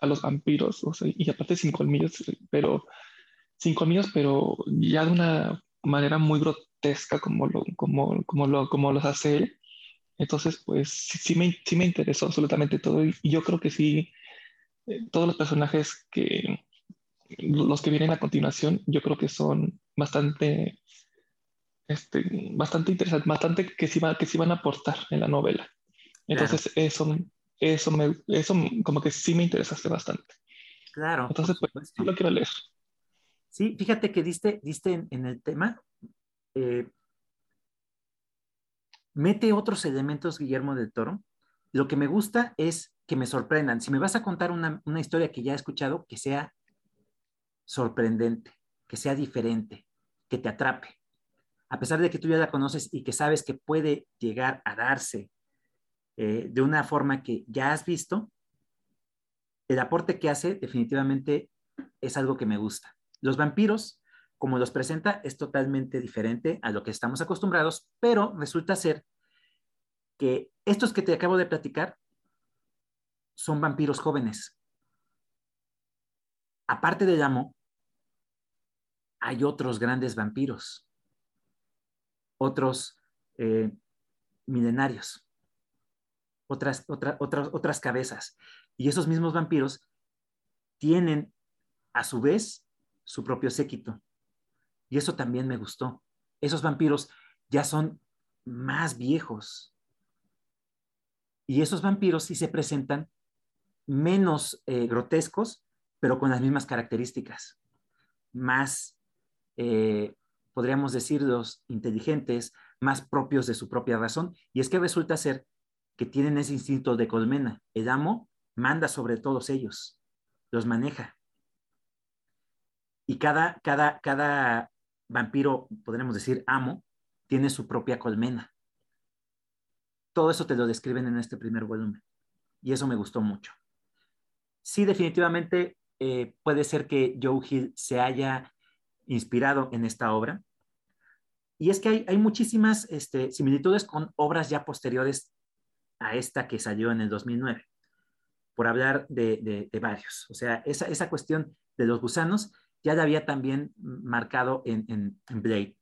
a los vampiros, o sea, y aparte sin colmillos, pero sin colmillos, pero ya de una manera muy grotesca como, lo, como, como, lo, como los hace él. Entonces, pues sí, me, sí me interesó absolutamente todo y, yo creo que sí, eh, todos los personajes que, los que vienen a continuación, yo creo que son bastante, este, bastante interesantes, bastante que sí, va, que sí van a aportar en la novela. Entonces, eso, eso, me, eso como que sí me interesaste bastante. Claro. Entonces, pues, sí lo quiero leer. Sí, fíjate que diste, diste en, el tema. Eh, mete otros elementos Guillermo del Toro. Lo que me gusta es que me sorprendan. Si me vas a contar una, una historia que ya he escuchado, que sea sorprendente, que sea diferente, que te atrape. A pesar de que tú ya la conoces y que sabes que puede llegar a darse eh, de una forma que ya has visto, el aporte que hace definitivamente es algo que me gusta. Los vampiros, como los presenta, es totalmente diferente a lo que estamos acostumbrados, pero resulta ser que estos que te acabo de platicar son vampiros jóvenes. Aparte del amo, hay otros grandes vampiros, otros eh, milenarios otras, otras, otras cabezas. Y esos mismos vampiros tienen a su vez su propio séquito. Y eso también me gustó. Esos vampiros ya son más viejos. Y esos vampiros sí se presentan menos eh, grotescos, pero con las mismas características. Más, eh, podríamos decirlos, inteligentes, más propios de su propia razón. Y es que resulta ser que tienen ese instinto de colmena. El amo manda sobre todos ellos, los maneja. Y cada, cada, cada vampiro, podríamos decir amo, tiene su propia colmena. Todo eso te lo describen en este primer volumen. Y eso me gustó mucho. Sí, definitivamente eh, puede ser que Joe Hill se haya inspirado en esta obra. Y es que hay, hay muchísimas este, similitudes con obras ya posteriores a esta que salió en el 2009, por hablar de, varios. O sea, esa, esa, cuestión de los gusanos ya la había también marcado en, en, Blade.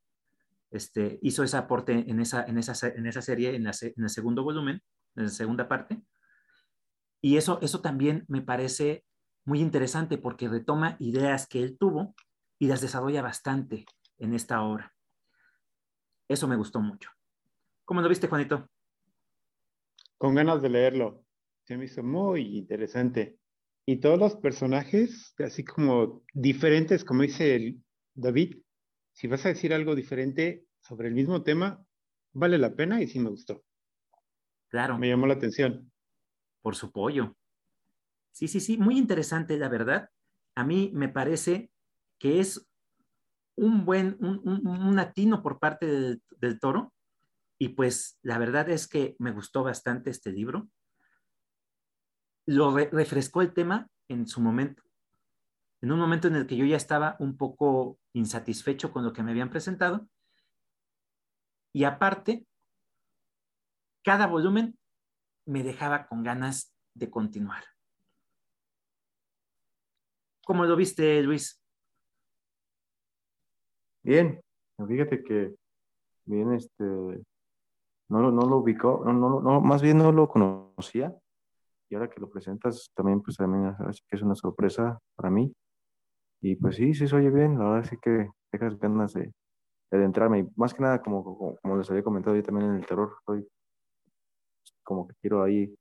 Este, hizo ese aporte en esa, en esa, en esa serie, en, en, el segundo volumen, en la segunda parte. Y eso, eso también me parece muy interesante porque retoma ideas que él tuvo y las desarrolla bastante en esta obra. Eso me gustó mucho. ¿Cómo lo viste, Juanito? con ganas de leerlo. Se me hizo muy interesante. Y todos los personajes, así como diferentes, como dice David, si vas a decir algo diferente sobre el mismo tema, vale la pena y sí me gustó. Claro. Me llamó la atención. Por su pollo. Sí, sí, sí, muy interesante, la verdad. A mí me parece que es un buen, un, un, atino por parte del toro y pues la verdad es que me gustó bastante este libro. Lo refrescó el tema en su momento, en un momento en el que yo ya estaba un poco insatisfecho con lo que me habían presentado. Y aparte, cada volumen me dejaba con ganas de continuar. ¿Cómo lo viste, Luis? Bien, fíjate que bien, este, no, no lo ubicó, no, no, no, más bien no lo conocía. Y ahora que lo presentas, también, pues también es una sorpresa para mí. Y pues sí, sí se oye bien, la verdad sí que dejas ganas de, de adentrarme. Y más que nada, como, como, les había comentado yo también en el terror, estoy como que quiero ahí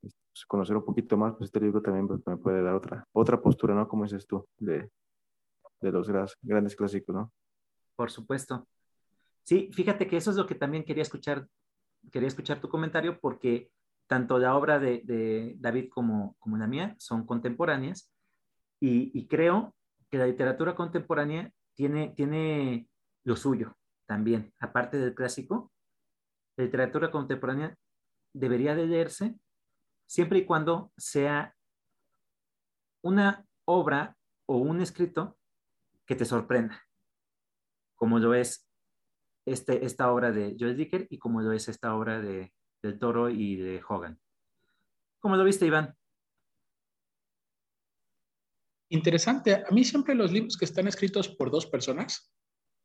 pues, conocer un poquito más, pues este libro también pues, me puede dar otra, otra postura, ¿no? Como dices tú, de, de los grandes clásicos, ¿no? Por supuesto. Sí, fíjate que eso es lo que también quería escuchar quería escuchar tu comentario porque tanto la obra de, David como, como, la mía son contemporáneas y, creo que la literatura contemporánea tiene, tiene lo suyo también, aparte del clásico. La literatura contemporánea debería de leerse siempre y cuando sea una obra o un escrito que te sorprenda, como lo es este, esta obra de Joel Dicker y como lo es esta obra de, del Toro y de Hogan. ¿Cómo lo viste, Iván? Interesante. A mí siempre los libros que están escritos por dos personas,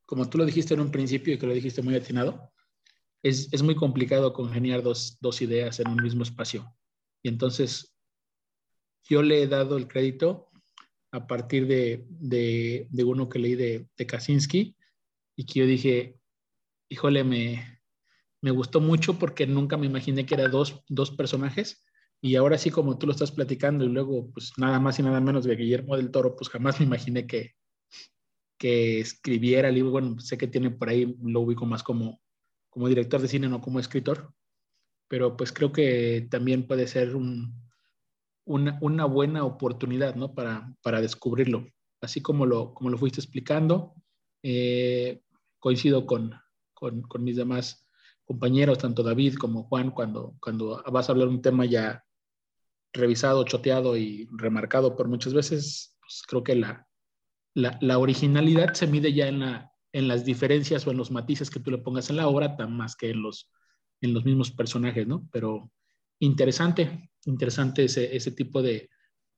como tú lo dijiste en un principio y que lo dijiste muy atinado, es, es muy complicado congeniar dos, dos ideas en un mismo espacio. Y entonces yo le he dado el crédito a partir de, de, de uno que leí de, de, Kaczynski y que yo dije, híjole, me, me gustó mucho porque nunca me imaginé que eran dos, dos personajes y ahora sí como tú lo estás platicando y luego pues nada más y nada menos de Guillermo del Toro, pues jamás me imaginé que, que escribiera el libro, bueno, sé que tiene por ahí, lo ubico más como, como director de cine, no como escritor, pero pues creo que también puede ser un, una, una, buena oportunidad, ¿no? Para, para descubrirlo. Así como lo, como lo fuiste explicando, eh, coincido con, con, mis demás compañeros, tanto David como Juan, cuando, cuando vas a hablar un tema ya revisado, choteado y remarcado por muchas veces, pues creo que la, la, la originalidad se mide ya en, la, en las diferencias o en los matices que tú le pongas en la obra, tan más que en los, en los mismos personajes, ¿no? Pero interesante, interesante ese, ese tipo de,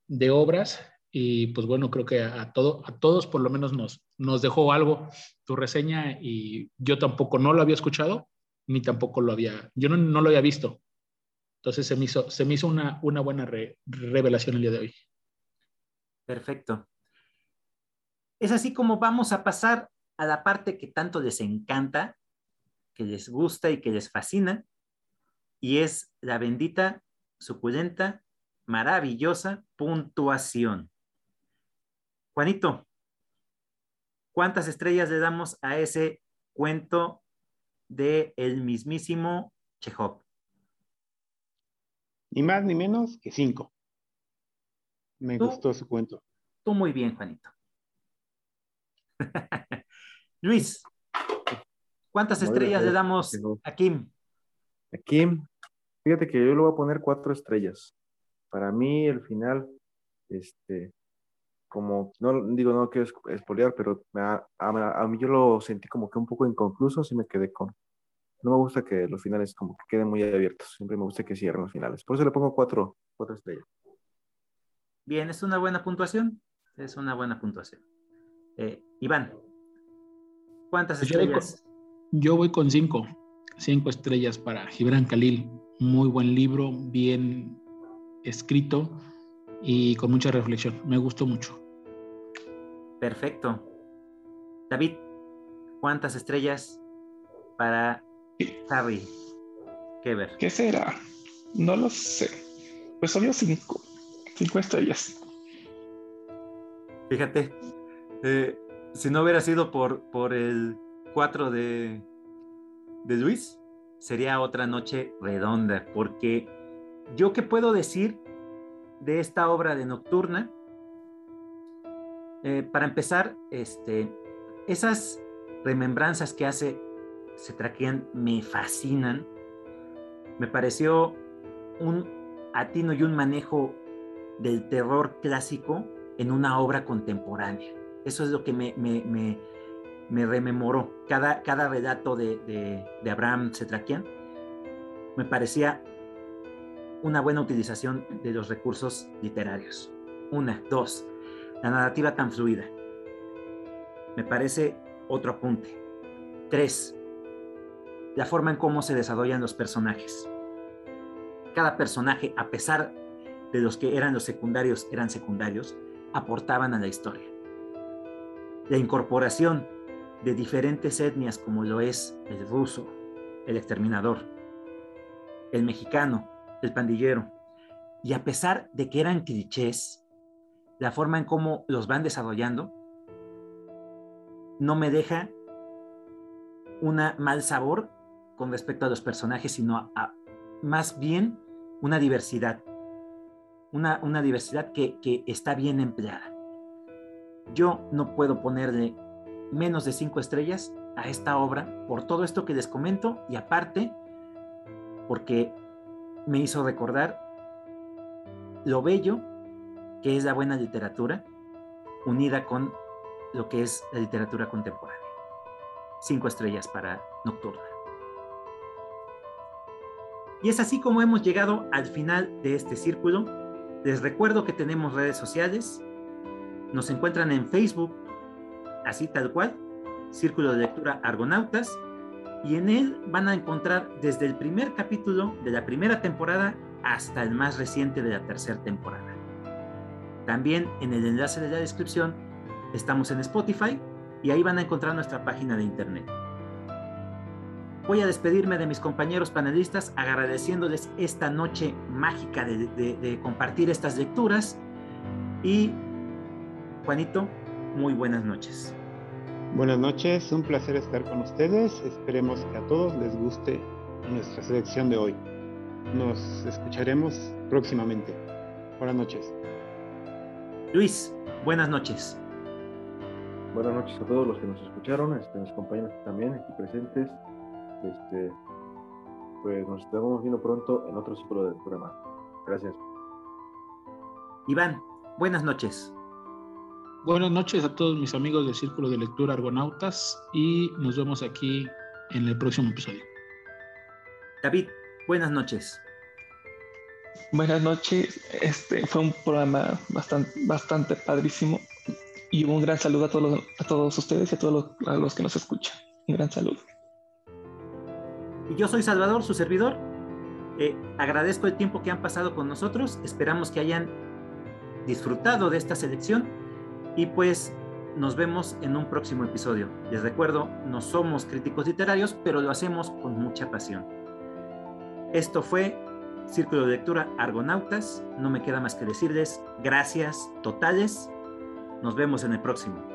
de, obras y pues bueno, creo que a, todo, a todos por lo menos nos, nos dejó algo tu reseña y yo tampoco no lo había escuchado ni tampoco lo había, yo no, no lo había visto. Entonces se me hizo, se me hizo una, una buena re, revelación el día de hoy. Perfecto. Es así como vamos a pasar a la parte que tanto les encanta, que les gusta y que les fascina, y es la bendita, suculenta, maravillosa puntuación. Juanito, ¿cuántas estrellas le damos a ese cuento de el mismísimo Chekhov? Ni más ni menos que cinco. Me ¿Tú? gustó su cuento. Tú muy bien, Juanito. Luis, ¿cuántas muy estrellas bien, le damos a Kim? A Kim, fíjate que yo le voy a poner cuatro estrellas. Para mí, el final, este, como, no digo, no quiero espolear, pero a, a, a, mí yo lo sentí como que un poco inconcluso, así me quedé con. No me gusta que los finales como que queden muy abiertos, siempre me gusta que cierren los finales. Por eso le pongo cuatro, cuatro estrellas. Bien, es una buena puntuación. Es una buena puntuación. Eh, Iván, ¿cuántas estrellas? Yo voy, con, yo voy con cinco. Cinco estrellas para Gibran Khalil. Muy buen libro, bien escrito y con mucha reflexión. Me gustó mucho. Perfecto. David, ¿cuántas estrellas para Harry Keber? ¿Qué será? No lo sé. Pues obvio cinco. Cinco estrellas. Fíjate, eh, si no hubiera sido por, por el 4 de, de Luis, sería otra noche redonda, porque yo qué puedo decir de esta obra de Nocturna, eh, para empezar, este, esas remembranzas que hace Cetraquian me fascinan. Me pareció un atino y un manejo del terror clásico en una obra contemporánea. Eso es lo que me rememoró. Cada, cada relato de, de, de Abraham Cetraquian me parecía una buena utilización de los recursos literarios. Una, dos, la narrativa tan fluida. Me parece otro apunte. Tres, la forma en cómo se desarrollan los personajes. Cada personaje, a pesar de los que eran los secundarios, eran secundarios, aportaban a la historia. La incorporación de diferentes etnias como lo es el ruso, el exterminador, el mexicano, el pandillero. Y a pesar de que eran clichés, la forma en cómo los van desarrollando no me deja una mal sabor con respecto a los personajes, sino a, a más bien una diversidad, una, una diversidad que, que, está bien empleada. Yo no puedo ponerle menos de cinco estrellas a esta obra por todo esto que les comento y aparte porque me hizo recordar lo bello que es la buena literatura unida con lo que es la literatura contemporánea. Cinco estrellas para Nocturna. Y es así como hemos llegado al final de este círculo. Les recuerdo que tenemos redes sociales. Nos encuentran en Facebook, así tal cual, Círculo de Lectura Argonautas. Y en él van a encontrar desde el primer capítulo de la primera temporada hasta el más reciente de la tercera temporada. También en el enlace de la descripción estamos en Spotify y ahí van a encontrar nuestra página de internet. Voy a despedirme de mis compañeros panelistas agradeciéndoles esta noche mágica de, compartir estas lecturas. Y Juanito, muy buenas noches. Buenas noches, un placer estar con ustedes. Esperemos que a todos les guste nuestra selección de hoy. Nos escucharemos próximamente. Buenas noches. Luis, buenas noches. Buenas noches a todos los que nos escucharon, este, mis compañeros también aquí presentes. Este, pues nos estamos viendo pronto en otro ciclo de programa. Gracias. Iván, buenas noches. Buenas noches a todos mis amigos del Círculo de Lectura Argonautas y nos vemos aquí en el próximo episodio. David, buenas noches. Buenas noches. Este fue un programa bastante, bastante padrísimo y un gran saludo a todos, a todos ustedes y a todos los, que nos escuchan. Un gran saludo. Y yo soy Salvador, su servidor. Eh, agradezco el tiempo que han pasado con nosotros. Esperamos que hayan disfrutado de esta selección y pues nos vemos en un próximo episodio. Les recuerdo, no somos críticos literarios, pero lo hacemos con mucha pasión. Esto fue Círculo de Lectura Argonautas. No me queda más que decirles gracias totales. Nos vemos en el próximo.